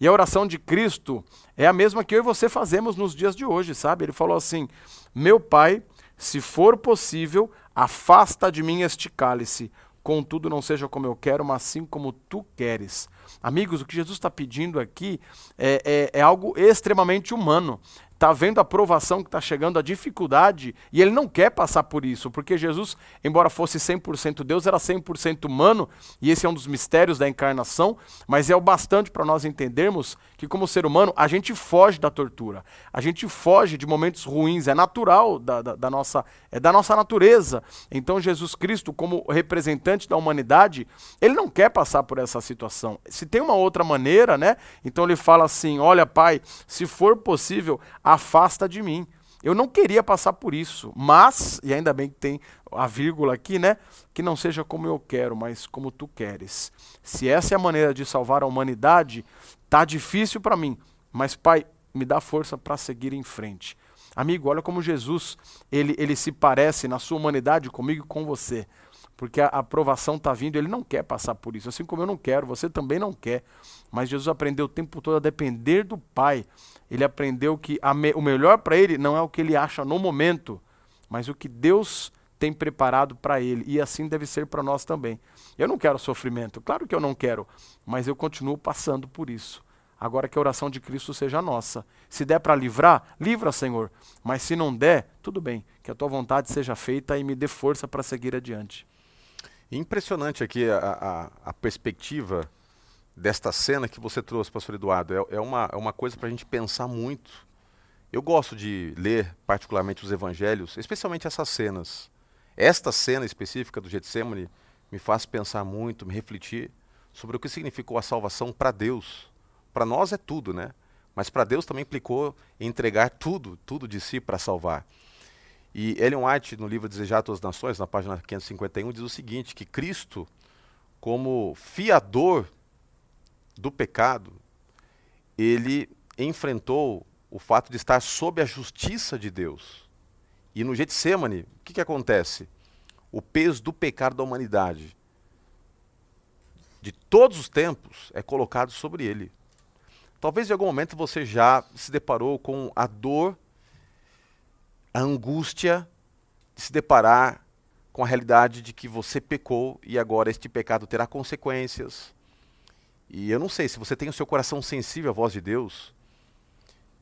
E a oração de Cristo é a mesma que eu e você fazemos nos dias de hoje, sabe? Ele falou assim: Meu Pai, se for possível, afasta de mim este cálice. Contudo, não seja como eu quero, mas assim como tu queres. Amigos, o que Jesus está pedindo aqui é, é, é, algo extremamente humano está vendo a provação que está chegando, a dificuldade, e ele não quer passar por isso, porque Jesus, embora fosse 100% Deus, era 100% humano, e esse é um dos mistérios da encarnação, mas é o bastante para nós entendermos que, como ser humano, a gente foge da tortura, a gente foge de momentos ruins, é natural da, da, da nossa, é da nossa natureza. Então, Jesus Cristo, como representante da humanidade, ele não quer passar por essa situação. Se tem uma outra maneira, né? Então ele fala assim: olha, Pai, se for possível, afasta de mim. Eu não queria passar por isso, mas, e ainda bem que tem a vírgula aqui, né? Que não seja como eu quero, mas como tu queres. Se essa é a maneira de salvar a humanidade, tá difícil para mim, mas Pai, me dá força para seguir em frente. Amigo, olha como Jesus, ele, ele se parece na sua humanidade comigo e com você porque a aprovação está vindo, ele não quer passar por isso. Assim como eu não quero, você também não quer. Mas Jesus aprendeu o tempo todo a depender do Pai. Ele aprendeu que me, o melhor para ele não é o que ele acha no momento, mas o que Deus tem preparado para ele. E assim deve ser para nós também. Eu não quero sofrimento, claro que eu não quero, mas eu continuo passando por isso. Agora que a oração de Cristo seja nossa. Se der para livrar, livra, Senhor. Mas se não der, tudo bem. Que a tua vontade seja feita e me dê força para seguir adiante. Impressionante aqui a, a, a, perspectiva desta cena que você trouxe, pastor Eduardo. É, é uma, é uma coisa para a gente pensar muito. Eu gosto de ler particularmente os evangelhos, especialmente essas cenas. Esta cena específica do Getsemane me faz pensar muito, me refletir sobre o que significou a salvação para Deus. Para nós é tudo, né? Mas para Deus também implicou entregar tudo, tudo de si para salvar. E Ellen White, no livro Desejar Todas as Nações, na página 551, diz o seguinte, que Cristo, como fiador do pecado, ele enfrentou o fato de estar sob a justiça de Deus. E no Getsemane, o que, que acontece? O peso do pecado da humanidade, de todos os tempos, é colocado sobre ele. Talvez em algum momento você já se deparou com a dor, a angústia de se deparar com a realidade de que você pecou e agora este pecado terá consequências. E eu não sei, se você tem o seu coração sensível à voz de Deus,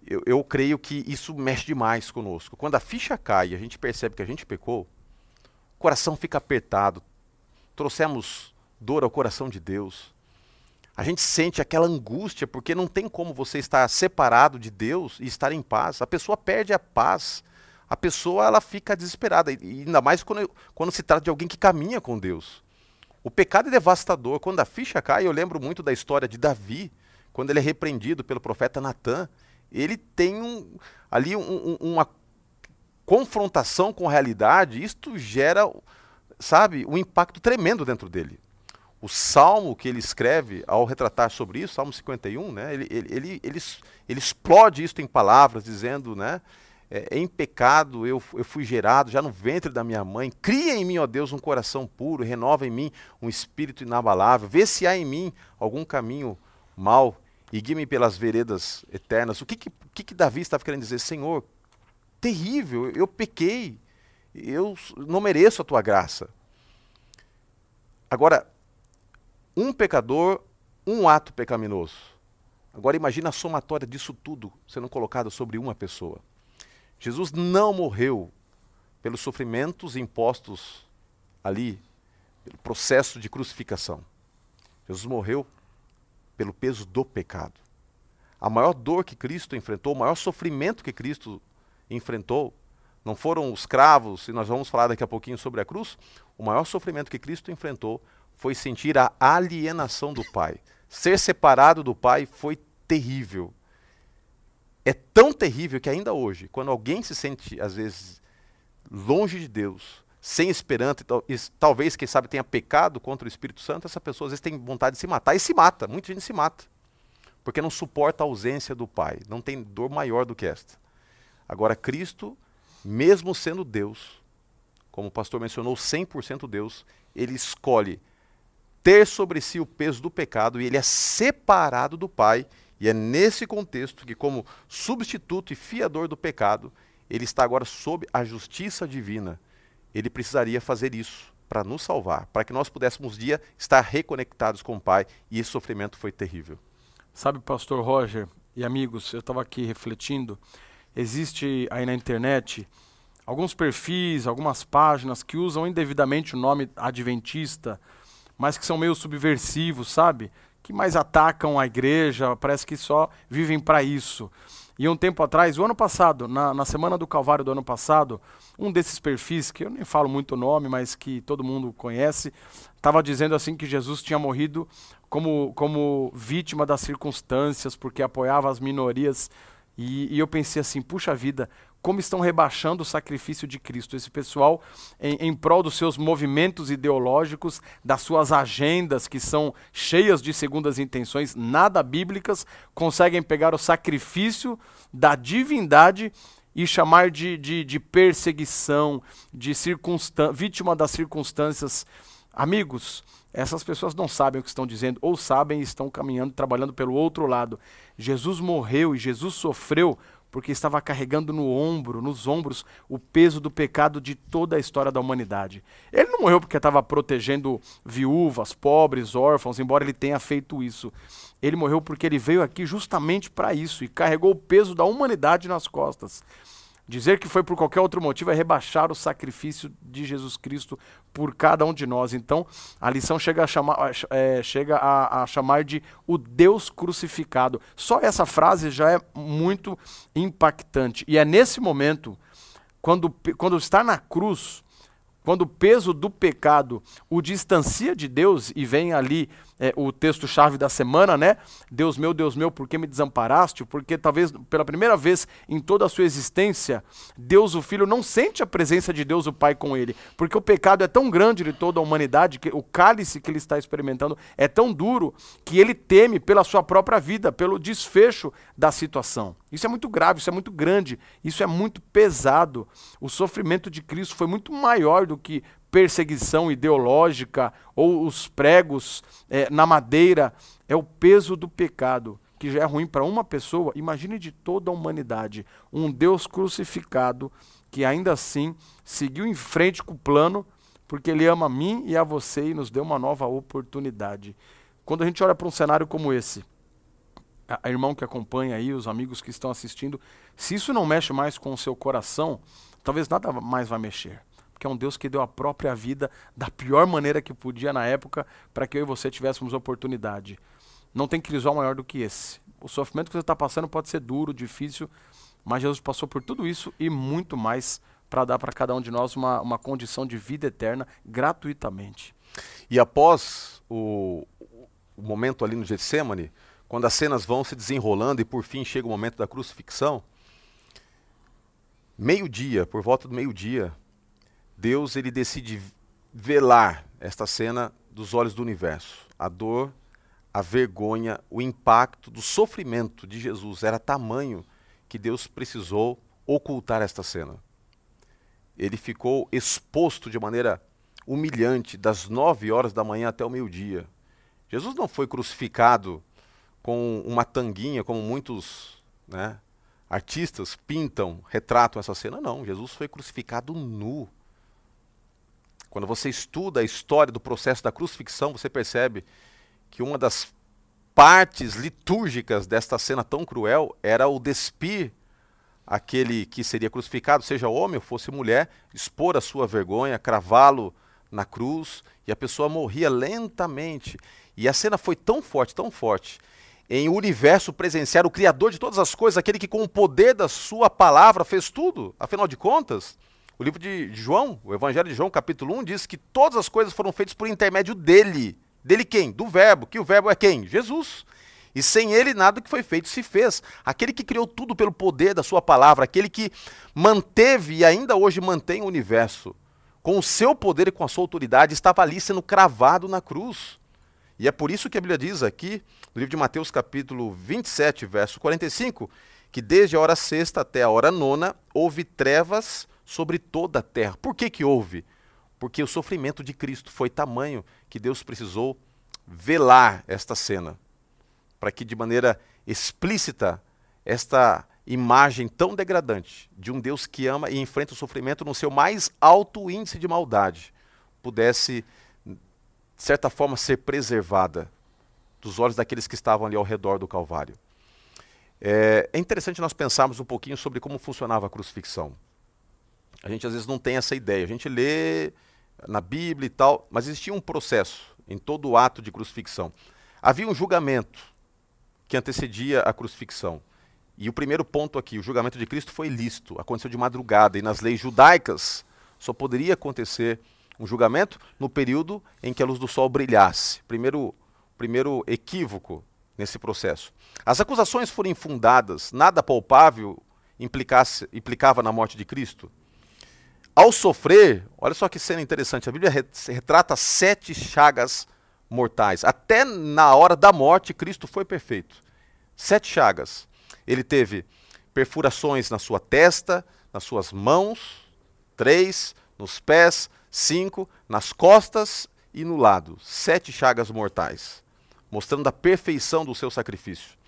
eu, eu creio que isso mexe demais conosco. Quando a ficha cai e a gente percebe que a gente pecou, o coração fica apertado. Trouxemos dor ao coração de Deus. A gente sente aquela angústia, porque não tem como você estar separado de Deus e estar em paz. A pessoa perde a paz. A pessoa ela fica desesperada, e ainda mais quando, quando se trata de alguém que caminha com Deus. O pecado é devastador. Quando a ficha cai, eu lembro muito da história de Davi, quando ele é repreendido pelo profeta Natan ele tem um, ali um, um, uma confrontação com a realidade, isto gera, sabe, um impacto tremendo dentro dele. O salmo que ele escreve ao retratar sobre isso, Salmo 51, né, ele, ele, ele, ele, ele explode isso em palavras, dizendo, né, é, em pecado eu, eu fui gerado, já no ventre da minha mãe. Cria em mim, ó Deus, um coração puro, renova em mim um espírito inabalável. Vê se há em mim algum caminho mau e guie-me pelas veredas eternas. O que, que, que, que Davi estava querendo dizer? Senhor, terrível, eu pequei, eu não mereço a tua graça. Agora, um pecador, um ato pecaminoso. Agora imagina a somatória disso tudo sendo colocado sobre uma pessoa. Jesus não morreu pelos sofrimentos impostos ali, pelo processo de crucificação. Jesus morreu pelo peso do pecado. A maior dor que Cristo enfrentou, o maior sofrimento que Cristo enfrentou, não foram os cravos, e nós vamos falar daqui a pouquinho sobre a cruz, o maior sofrimento que Cristo enfrentou foi sentir a alienação do Pai. Ser separado do Pai foi terrível. É tão terrível que ainda hoje, quando alguém se sente, às vezes, longe de Deus, sem esperança, e talvez, quem sabe, tenha pecado contra o Espírito Santo, essa pessoa às vezes tem vontade de se matar. E se mata, muita gente se mata. Porque não suporta a ausência do Pai. Não tem dor maior do que esta. Agora, Cristo, mesmo sendo Deus, como o pastor mencionou, 100% Deus, ele escolhe ter sobre si o peso do pecado e ele é separado do Pai. E é nesse contexto que, como substituto e fiador do pecado, ele está agora sob a justiça divina ele precisaria fazer isso para nos salvar, para que nós pudéssemos um dia estar reconectados com o Pai, e esse sofrimento foi terrível. Sabe, pastor Roger e amigos, eu estava aqui refletindo, existe aí na internet alguns perfis, algumas páginas que usam indevidamente o nome adventista, mas que são meio subversivos, sabe? Que mais atacam a igreja, parece que só vivem para isso. E um tempo atrás, o ano passado, na, na Semana do Calvário do ano passado, um desses perfis, que eu nem falo muito o nome, mas que todo mundo conhece, estava dizendo assim que Jesus tinha morrido como, como vítima das circunstâncias, porque apoiava as minorias. E, e eu pensei assim, puxa vida, como estão rebaixando o sacrifício de Cristo. Esse pessoal, em, em prol dos seus movimentos ideológicos, das suas agendas que são cheias de segundas intenções, nada bíblicas, conseguem pegar o sacrifício da divindade e chamar de, de, de perseguição, de vítima das circunstâncias. Amigos, essas pessoas não sabem o que estão dizendo, ou sabem e estão caminhando, trabalhando pelo outro lado. Jesus morreu e Jesus sofreu porque estava carregando no ombro, nos ombros, o peso do pecado de toda a história da humanidade. Ele não morreu porque estava protegendo viúvas, pobres, órfãos, embora ele tenha feito isso. Ele morreu porque ele veio aqui justamente para isso e carregou o peso da humanidade nas costas. Dizer que foi por qualquer outro motivo é rebaixar o sacrifício de Jesus Cristo por cada um de nós. Então, a lição chega a chamar, é, chega a, a chamar de o Deus crucificado. Só essa frase já é muito impactante. E é nesse momento, quando, quando está na cruz, quando o peso do pecado o distancia de Deus, e vem ali é, o texto-chave da semana, né? Deus meu, Deus meu, por que me desamparaste? Porque talvez pela primeira vez em toda a sua existência, Deus o Filho não sente a presença de Deus o Pai com ele. Porque o pecado é tão grande de toda a humanidade, que o cálice que ele está experimentando é tão duro, que ele teme pela sua própria vida, pelo desfecho da situação. Isso é muito grave, isso é muito grande, isso é muito pesado. O sofrimento de Cristo foi muito maior do que perseguição ideológica ou os pregos é, na madeira, é o peso do pecado que já é ruim para uma pessoa, imagine de toda a humanidade. Um Deus crucificado que ainda assim seguiu em frente com o plano, porque ele ama a mim e a você e nos deu uma nova oportunidade. Quando a gente olha para um cenário como esse, a, irmão que acompanha aí, os amigos que estão assistindo, se isso não mexe mais com o seu coração, talvez nada mais vai mexer que é um Deus que deu a própria vida da pior maneira que podia na época para que eu e você tivéssemos oportunidade. Não tem crisol maior do que esse. O sofrimento que você está passando pode ser duro, difícil, mas Jesus passou por tudo isso e muito mais para dar para cada um de nós uma, uma condição de vida eterna gratuitamente. E após o, o momento ali no Getsemane, quando as cenas vão se desenrolando e por fim chega o momento da crucifixão, meio-dia, por volta do meio-dia, Deus ele decide velar esta cena dos olhos do universo. A dor, a vergonha, o impacto do sofrimento de Jesus era tamanho que Deus precisou ocultar esta cena. Ele ficou exposto de maneira humilhante das nove horas da manhã até o meio-dia. Jesus não foi crucificado com uma tanguinha, como muitos né, artistas pintam, retratam essa cena. Não, Jesus foi crucificado nu. Quando você estuda a história do processo da crucifixão, você percebe que uma das partes litúrgicas desta cena tão cruel era o despir aquele que seria crucificado, seja homem ou fosse mulher, expor a sua vergonha, cravá-lo na cruz, e a pessoa morria lentamente. E a cena foi tão forte, tão forte, em o universo presenciar o Criador de todas as coisas, aquele que com o poder da sua palavra fez tudo, afinal de contas, o livro de João, o Evangelho de João, capítulo 1, diz que todas as coisas foram feitas por intermédio dele. Dele quem? Do Verbo. Que o Verbo é quem? Jesus. E sem ele nada que foi feito se fez. Aquele que criou tudo pelo poder da sua palavra, aquele que manteve e ainda hoje mantém o universo, com o seu poder e com a sua autoridade, estava ali sendo cravado na cruz. E é por isso que a Bíblia diz aqui, no livro de Mateus, capítulo 27, verso 45, que desde a hora sexta até a hora nona houve trevas sobre toda a terra. Por que que houve? Porque o sofrimento de Cristo foi tamanho que Deus precisou velar esta cena, para que de maneira explícita esta imagem tão degradante de um Deus que ama e enfrenta o sofrimento no seu mais alto índice de maldade pudesse, de certa forma, ser preservada dos olhos daqueles que estavam ali ao redor do Calvário. É, é interessante nós pensarmos um pouquinho sobre como funcionava a crucifixão. A gente às vezes não tem essa ideia. A gente lê na Bíblia e tal, mas existia um processo em todo o ato de crucifixão. Havia um julgamento que antecedia a crucifixão. E o primeiro ponto aqui, o julgamento de Cristo foi lícito, aconteceu de madrugada, e nas leis judaicas só poderia acontecer um julgamento no período em que a luz do sol brilhasse. Primeiro, primeiro equívoco nesse processo. As acusações foram infundadas, nada palpável implicasse, implicava na morte de Cristo. Ao sofrer, olha só que cena interessante, a Bíblia retrata sete chagas mortais. Até na hora da morte, Cristo foi perfeito. Sete chagas. Ele teve perfurações na sua testa, nas suas mãos, três, nos pés, cinco, nas costas e no lado. Sete chagas mortais, mostrando a perfeição do seu sacrifício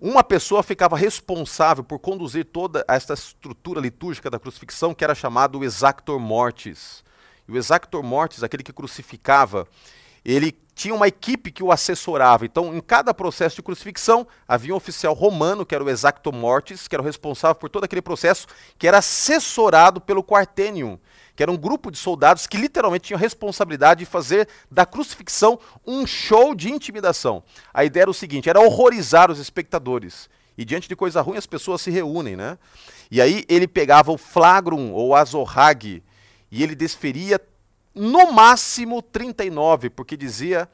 uma pessoa ficava responsável por conduzir toda esta estrutura litúrgica da crucifixão, que era chamado o exactor mortis. E o exactor mortis, aquele que crucificava, ele tinha uma equipe que o assessorava. Então, em cada processo de crucifixão, havia um oficial romano, que era o exactor mortis, que era o responsável por todo aquele processo, que era assessorado pelo quartenium, que era um grupo de soldados que literalmente tinham a responsabilidade de fazer da crucifixão um show de intimidação. A ideia era o seguinte: era horrorizar os espectadores. E diante de coisa ruim as pessoas se reúnem, né? E aí ele pegava o flagrum ou azorrague e ele desferia no máximo 39, porque dizia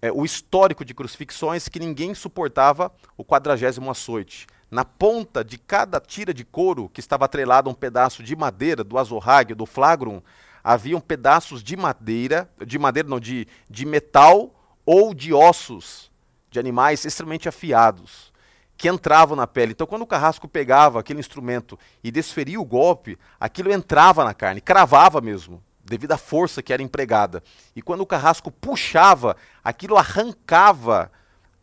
é, o histórico de crucifixões que ninguém suportava o quadragésimo açoite. Na ponta de cada tira de couro que estava atrelado a um pedaço de madeira do azorrague, do flagrum, haviam pedaços de madeira, de madeira não, de, de metal ou de ossos de animais extremamente afiados que entravam na pele. Então, quando o carrasco pegava aquele instrumento e desferia o golpe, aquilo entrava na carne, cravava mesmo, devido à força que era empregada. E quando o carrasco puxava, aquilo arrancava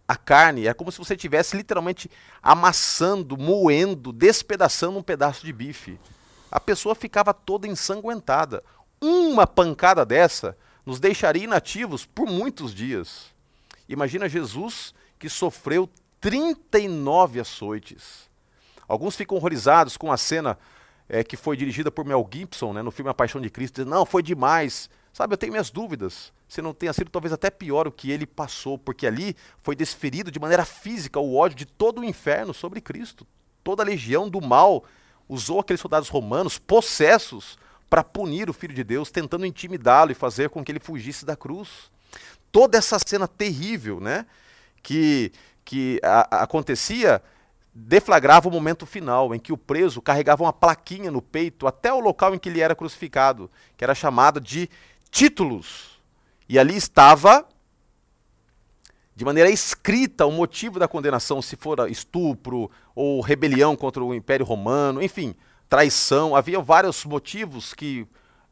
a carne, é como se você estivesse literalmente amassando, moendo, despedaçando um pedaço de bife. A pessoa ficava toda ensanguentada. Uma pancada dessa nos deixaria inativos por muitos dias. Imagina Jesus que sofreu 39 açoites. Alguns ficam horrorizados com a cena é, que foi dirigida por Mel Gibson né, no filme A Paixão de Cristo. Dizendo, não, foi demais. Sabe, eu tenho minhas dúvidas. Se não tenha sido talvez até pior o que ele passou, porque ali foi desferido de maneira física o ódio de todo o inferno sobre Cristo. Toda a legião do mal usou aqueles soldados romanos possessos para punir o Filho de Deus, tentando intimidá-lo e fazer com que ele fugisse da cruz. Toda essa cena terrível, né, que, que a, a, acontecia, deflagrava o momento final, em que o preso carregava uma plaquinha no peito até o local em que ele era crucificado, que era chamada de títulos. E ali estava, de maneira escrita, o motivo da condenação, se for estupro ou rebelião contra o Império Romano, enfim, traição. Havia vários motivos que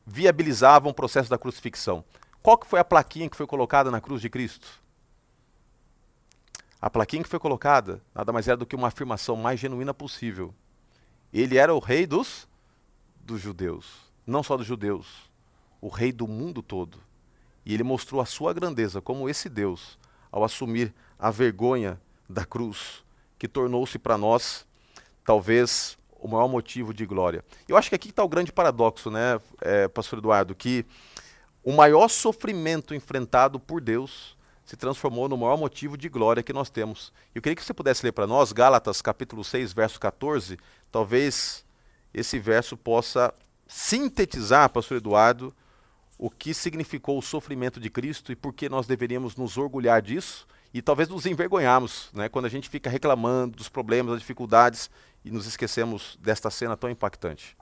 viabilizavam o processo da crucifixão. Qual que foi a plaquinha que foi colocada na cruz de Cristo? A plaquinha que foi colocada nada mais era do que uma afirmação mais genuína possível. Ele era o rei dos, dos judeus. Não só dos judeus, o rei do mundo todo. E ele mostrou a sua grandeza como esse Deus ao assumir a vergonha da cruz, que tornou-se para nós talvez o maior motivo de glória. Eu acho que aqui está o grande paradoxo, né, é, Pastor Eduardo, que o maior sofrimento enfrentado por Deus se transformou no maior motivo de glória que nós temos. Eu queria que você pudesse ler para nós Gálatas capítulo 6, verso 14. Talvez esse verso possa sintetizar, pastor Eduardo, o que significou o sofrimento de Cristo e por que nós deveríamos nos orgulhar disso e talvez nos envergonharmos, né, quando a gente fica reclamando dos problemas, das dificuldades e nos esquecemos desta cena tão impactante.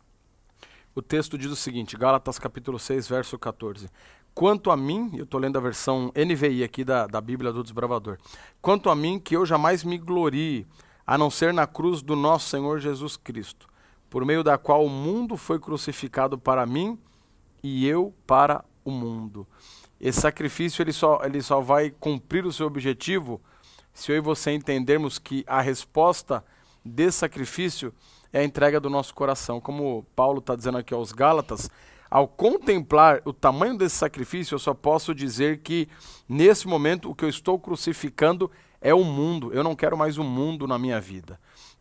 O texto diz o seguinte, Gálatas capítulo 6, verso 14. Quanto a mim, eu estou lendo a versão NVI aqui da, da Bíblia do Desbravador. Quanto a mim, que eu jamais me glorie, a não ser na cruz do nosso Senhor Jesus Cristo, por meio da qual o mundo foi crucificado para mim e eu para o mundo. Esse sacrifício ele só, ele só vai cumprir o seu objetivo se eu e você entendermos que a resposta desse sacrifício é a entrega do nosso coração. Como Paulo está dizendo aqui aos Gálatas, ao contemplar o tamanho desse sacrifício, eu só posso dizer que, nesse momento, o que eu estou crucificando é o mundo. Eu não quero mais o um mundo na minha vida.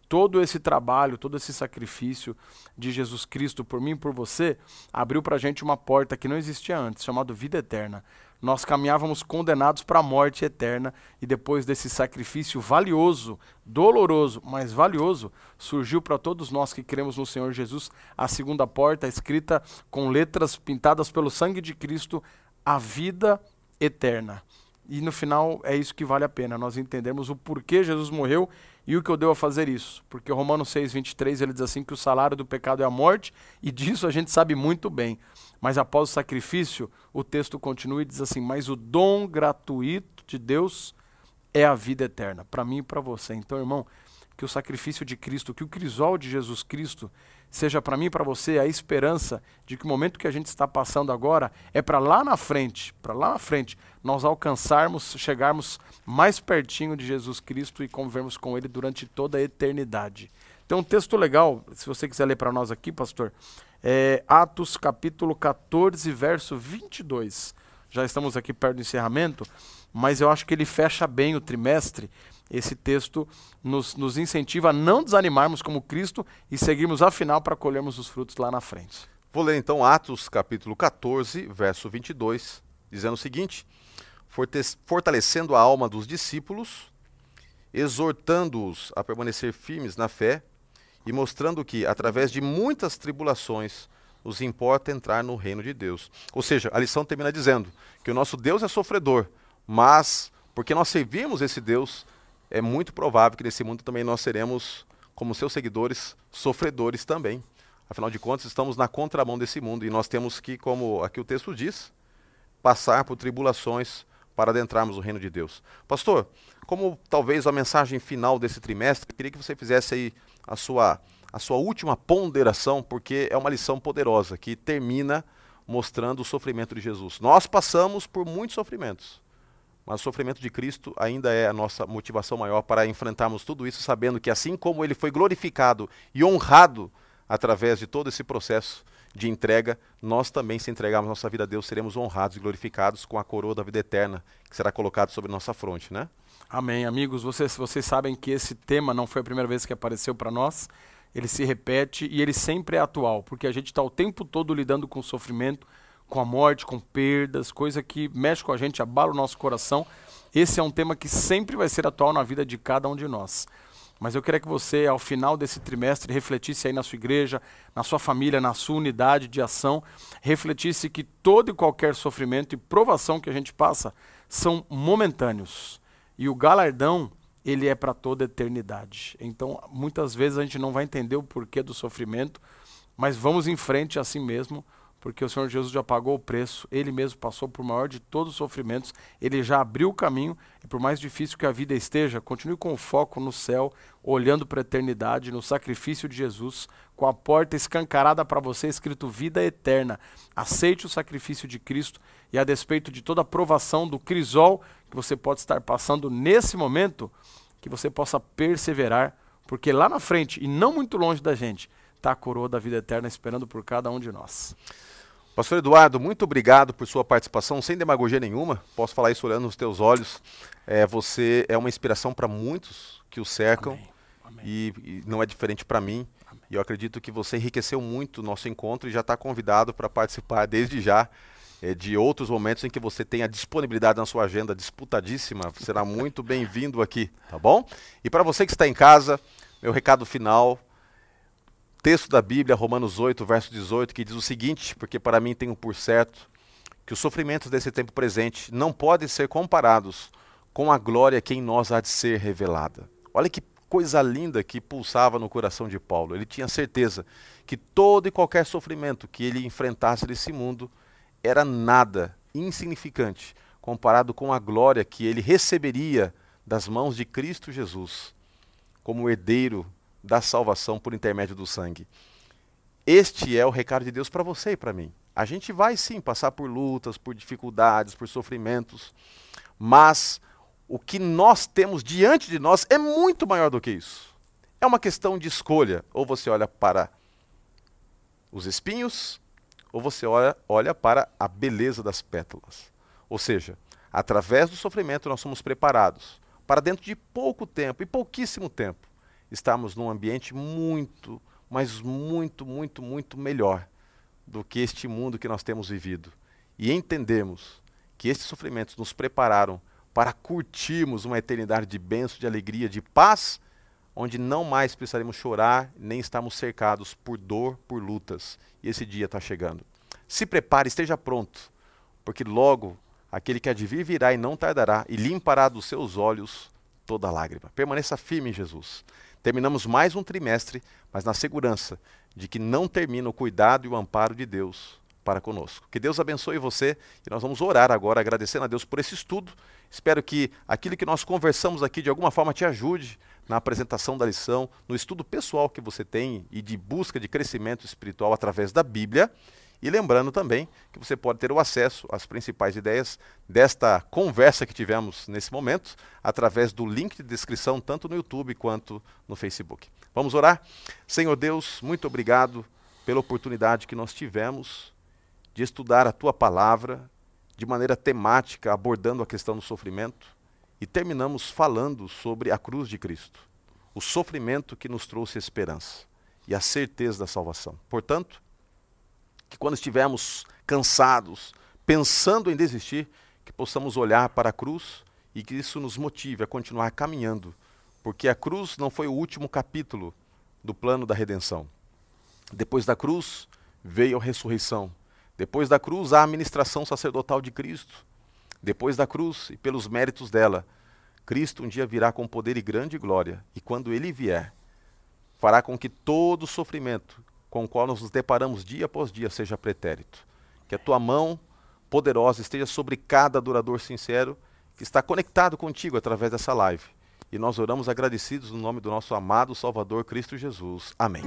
Todo esse trabalho, todo esse sacrifício de Jesus Cristo por mim e por você, abriu para a gente uma porta que não existia antes, chamada vida eterna nós caminhávamos condenados para a morte eterna e depois desse sacrifício valioso, doloroso, mas valioso, surgiu para todos nós que cremos no Senhor Jesus a segunda porta escrita com letras pintadas pelo sangue de Cristo, a vida eterna. E no final é isso que vale a pena, nós entendemos o porquê Jesus morreu e o que eu devo a fazer isso. Porque Romanos 6, 23, ele diz assim que o salário do pecado é a morte, e disso a gente sabe muito bem. Mas após o sacrifício, o texto continua e diz assim: Mas o dom gratuito de Deus é a vida eterna, para mim e para você. Então, irmão, que o sacrifício de Cristo, que o crisol de Jesus Cristo, seja para mim e para você a esperança de que o momento que a gente está passando agora é para lá na frente, para lá na frente, nós alcançarmos, chegarmos mais pertinho de Jesus Cristo e convivermos com Ele durante toda a eternidade. Tem um texto legal, se você quiser ler para nós aqui, pastor, é, Atos capítulo 14, verso 22. Já estamos aqui perto do encerramento, mas eu acho que ele fecha bem o trimestre. Esse texto nos, nos incentiva a não desanimarmos como Cristo e seguirmos a final para colhermos os frutos lá na frente. Vou ler então Atos capítulo 14, verso 22, dizendo o seguinte: Fortalecendo a alma dos discípulos, exortando-os a permanecer firmes na fé e mostrando que, através de muitas tribulações, nos importa entrar no reino de Deus. Ou seja, a lição termina dizendo que o nosso Deus é sofredor, mas porque nós servimos esse Deus, é muito provável que nesse mundo também nós seremos, como seus seguidores, sofredores também. Afinal de contas, estamos na contramão desse mundo e nós temos que, como aqui o texto diz, passar por tribulações para adentrarmos o reino de Deus. Pastor, como talvez a mensagem final desse trimestre, queria que você fizesse aí a sua, a sua última ponderação, porque é uma lição poderosa que termina mostrando o sofrimento de Jesus. Nós passamos por muitos sofrimentos, mas o sofrimento de Cristo ainda é a nossa motivação maior para enfrentarmos tudo isso, sabendo que assim como ele foi glorificado e honrado através de todo esse processo de entrega, nós também, se entregarmos nossa vida a Deus, seremos honrados e glorificados com a coroa da vida eterna que será colocada sobre nossa fronte, né? Amém. Amigos, vocês, vocês sabem que esse tema não foi a primeira vez que apareceu para nós. Ele se repete e ele sempre é atual, porque a gente está o tempo todo lidando com sofrimento, com a morte, com perdas, coisa que mexe com a gente, abala o nosso coração. Esse é um tema que sempre vai ser atual na vida de cada um de nós. Mas eu queria que você, ao final desse trimestre, refletisse aí na sua igreja, na sua família, na sua unidade de ação, refletisse que todo e qualquer sofrimento e provação que a gente passa são momentâneos. E o galardão, ele é para toda a eternidade. Então, muitas vezes a gente não vai entender o porquê do sofrimento, mas vamos em frente assim mesmo, porque o Senhor Jesus já pagou o preço, ele mesmo passou por maior de todos os sofrimentos, ele já abriu o caminho, e por mais difícil que a vida esteja, continue com o foco no céu, olhando para a eternidade, no sacrifício de Jesus, com a porta escancarada para você, escrito vida eterna. Aceite o sacrifício de Cristo e a despeito de toda a provação do crisol que você pode estar passando nesse momento, que você possa perseverar, porque lá na frente, e não muito longe da gente, está a coroa da vida eterna esperando por cada um de nós. Pastor Eduardo, muito obrigado por sua participação, sem demagogia nenhuma. Posso falar isso olhando nos teus olhos. É, você é uma inspiração para muitos que o cercam Amém. Amém. E, e, não é diferente para mim. Amém. E eu acredito que você enriqueceu muito o nosso encontro e já está convidado para participar desde já é, de outros momentos em que você tenha disponibilidade na sua agenda disputadíssima. Será muito bem-vindo aqui, tá bom? E para você que está em casa, meu recado final texto da Bíblia, Romanos 8, verso 18, que diz o seguinte: Porque para mim tenho por certo que os sofrimentos desse tempo presente não podem ser comparados com a glória que em nós há de ser revelada. Olha que coisa linda que pulsava no coração de Paulo. Ele tinha certeza que todo e qualquer sofrimento que ele enfrentasse nesse mundo era nada, insignificante, comparado com a glória que ele receberia das mãos de Cristo Jesus, como herdeiro da salvação por intermédio do sangue. Este é o recado de Deus para você e para mim. A gente vai sim passar por lutas, por dificuldades, por sofrimentos, mas o que nós temos diante de nós é muito maior do que isso. É uma questão de escolha. Ou você olha para os espinhos, ou você olha, olha para a beleza das pétalas. Ou seja, através do sofrimento nós somos preparados para dentro de pouco tempo, e pouquíssimo tempo, estarmos num ambiente muito, mas muito, muito, muito melhor do que este mundo que nós temos vivido. E entendemos que estes sofrimentos nos prepararam para curtirmos uma eternidade de bênção, de alegria, de paz, onde não mais precisaremos chorar, nem estarmos cercados por dor, por lutas. E esse dia está chegando. Se prepare, esteja pronto, porque logo aquele que há de vir virá e não tardará, e limpará dos seus olhos toda lágrima. Permaneça firme em Jesus. Terminamos mais um trimestre, mas na segurança de que não termina o cuidado e o amparo de Deus para conosco. Que Deus abençoe você e nós vamos orar agora, agradecendo a Deus por esse estudo. Espero que aquilo que nós conversamos aqui de alguma forma te ajude na apresentação da lição, no estudo pessoal que você tem e de busca de crescimento espiritual através da Bíblia. E lembrando também que você pode ter o acesso às principais ideias desta conversa que tivemos nesse momento através do link de descrição, tanto no YouTube quanto no Facebook. Vamos orar? Senhor Deus, muito obrigado pela oportunidade que nós tivemos de estudar a tua palavra de maneira temática, abordando a questão do sofrimento, e terminamos falando sobre a cruz de Cristo, o sofrimento que nos trouxe esperança e a certeza da salvação. Portanto, que quando estivermos cansados, pensando em desistir, que possamos olhar para a cruz e que isso nos motive a continuar caminhando, porque a cruz não foi o último capítulo do plano da redenção. Depois da cruz veio a ressurreição. Depois da cruz, a administração sacerdotal de Cristo. Depois da cruz, e pelos méritos dela, Cristo um dia virá com poder e grande glória, e quando ele vier, fará com que todo sofrimento com o qual nos deparamos dia após dia seja pretérito. Que a tua mão poderosa esteja sobre cada adorador sincero que está conectado contigo através dessa live. E nós oramos agradecidos no nome do nosso amado Salvador Cristo Jesus. Amém.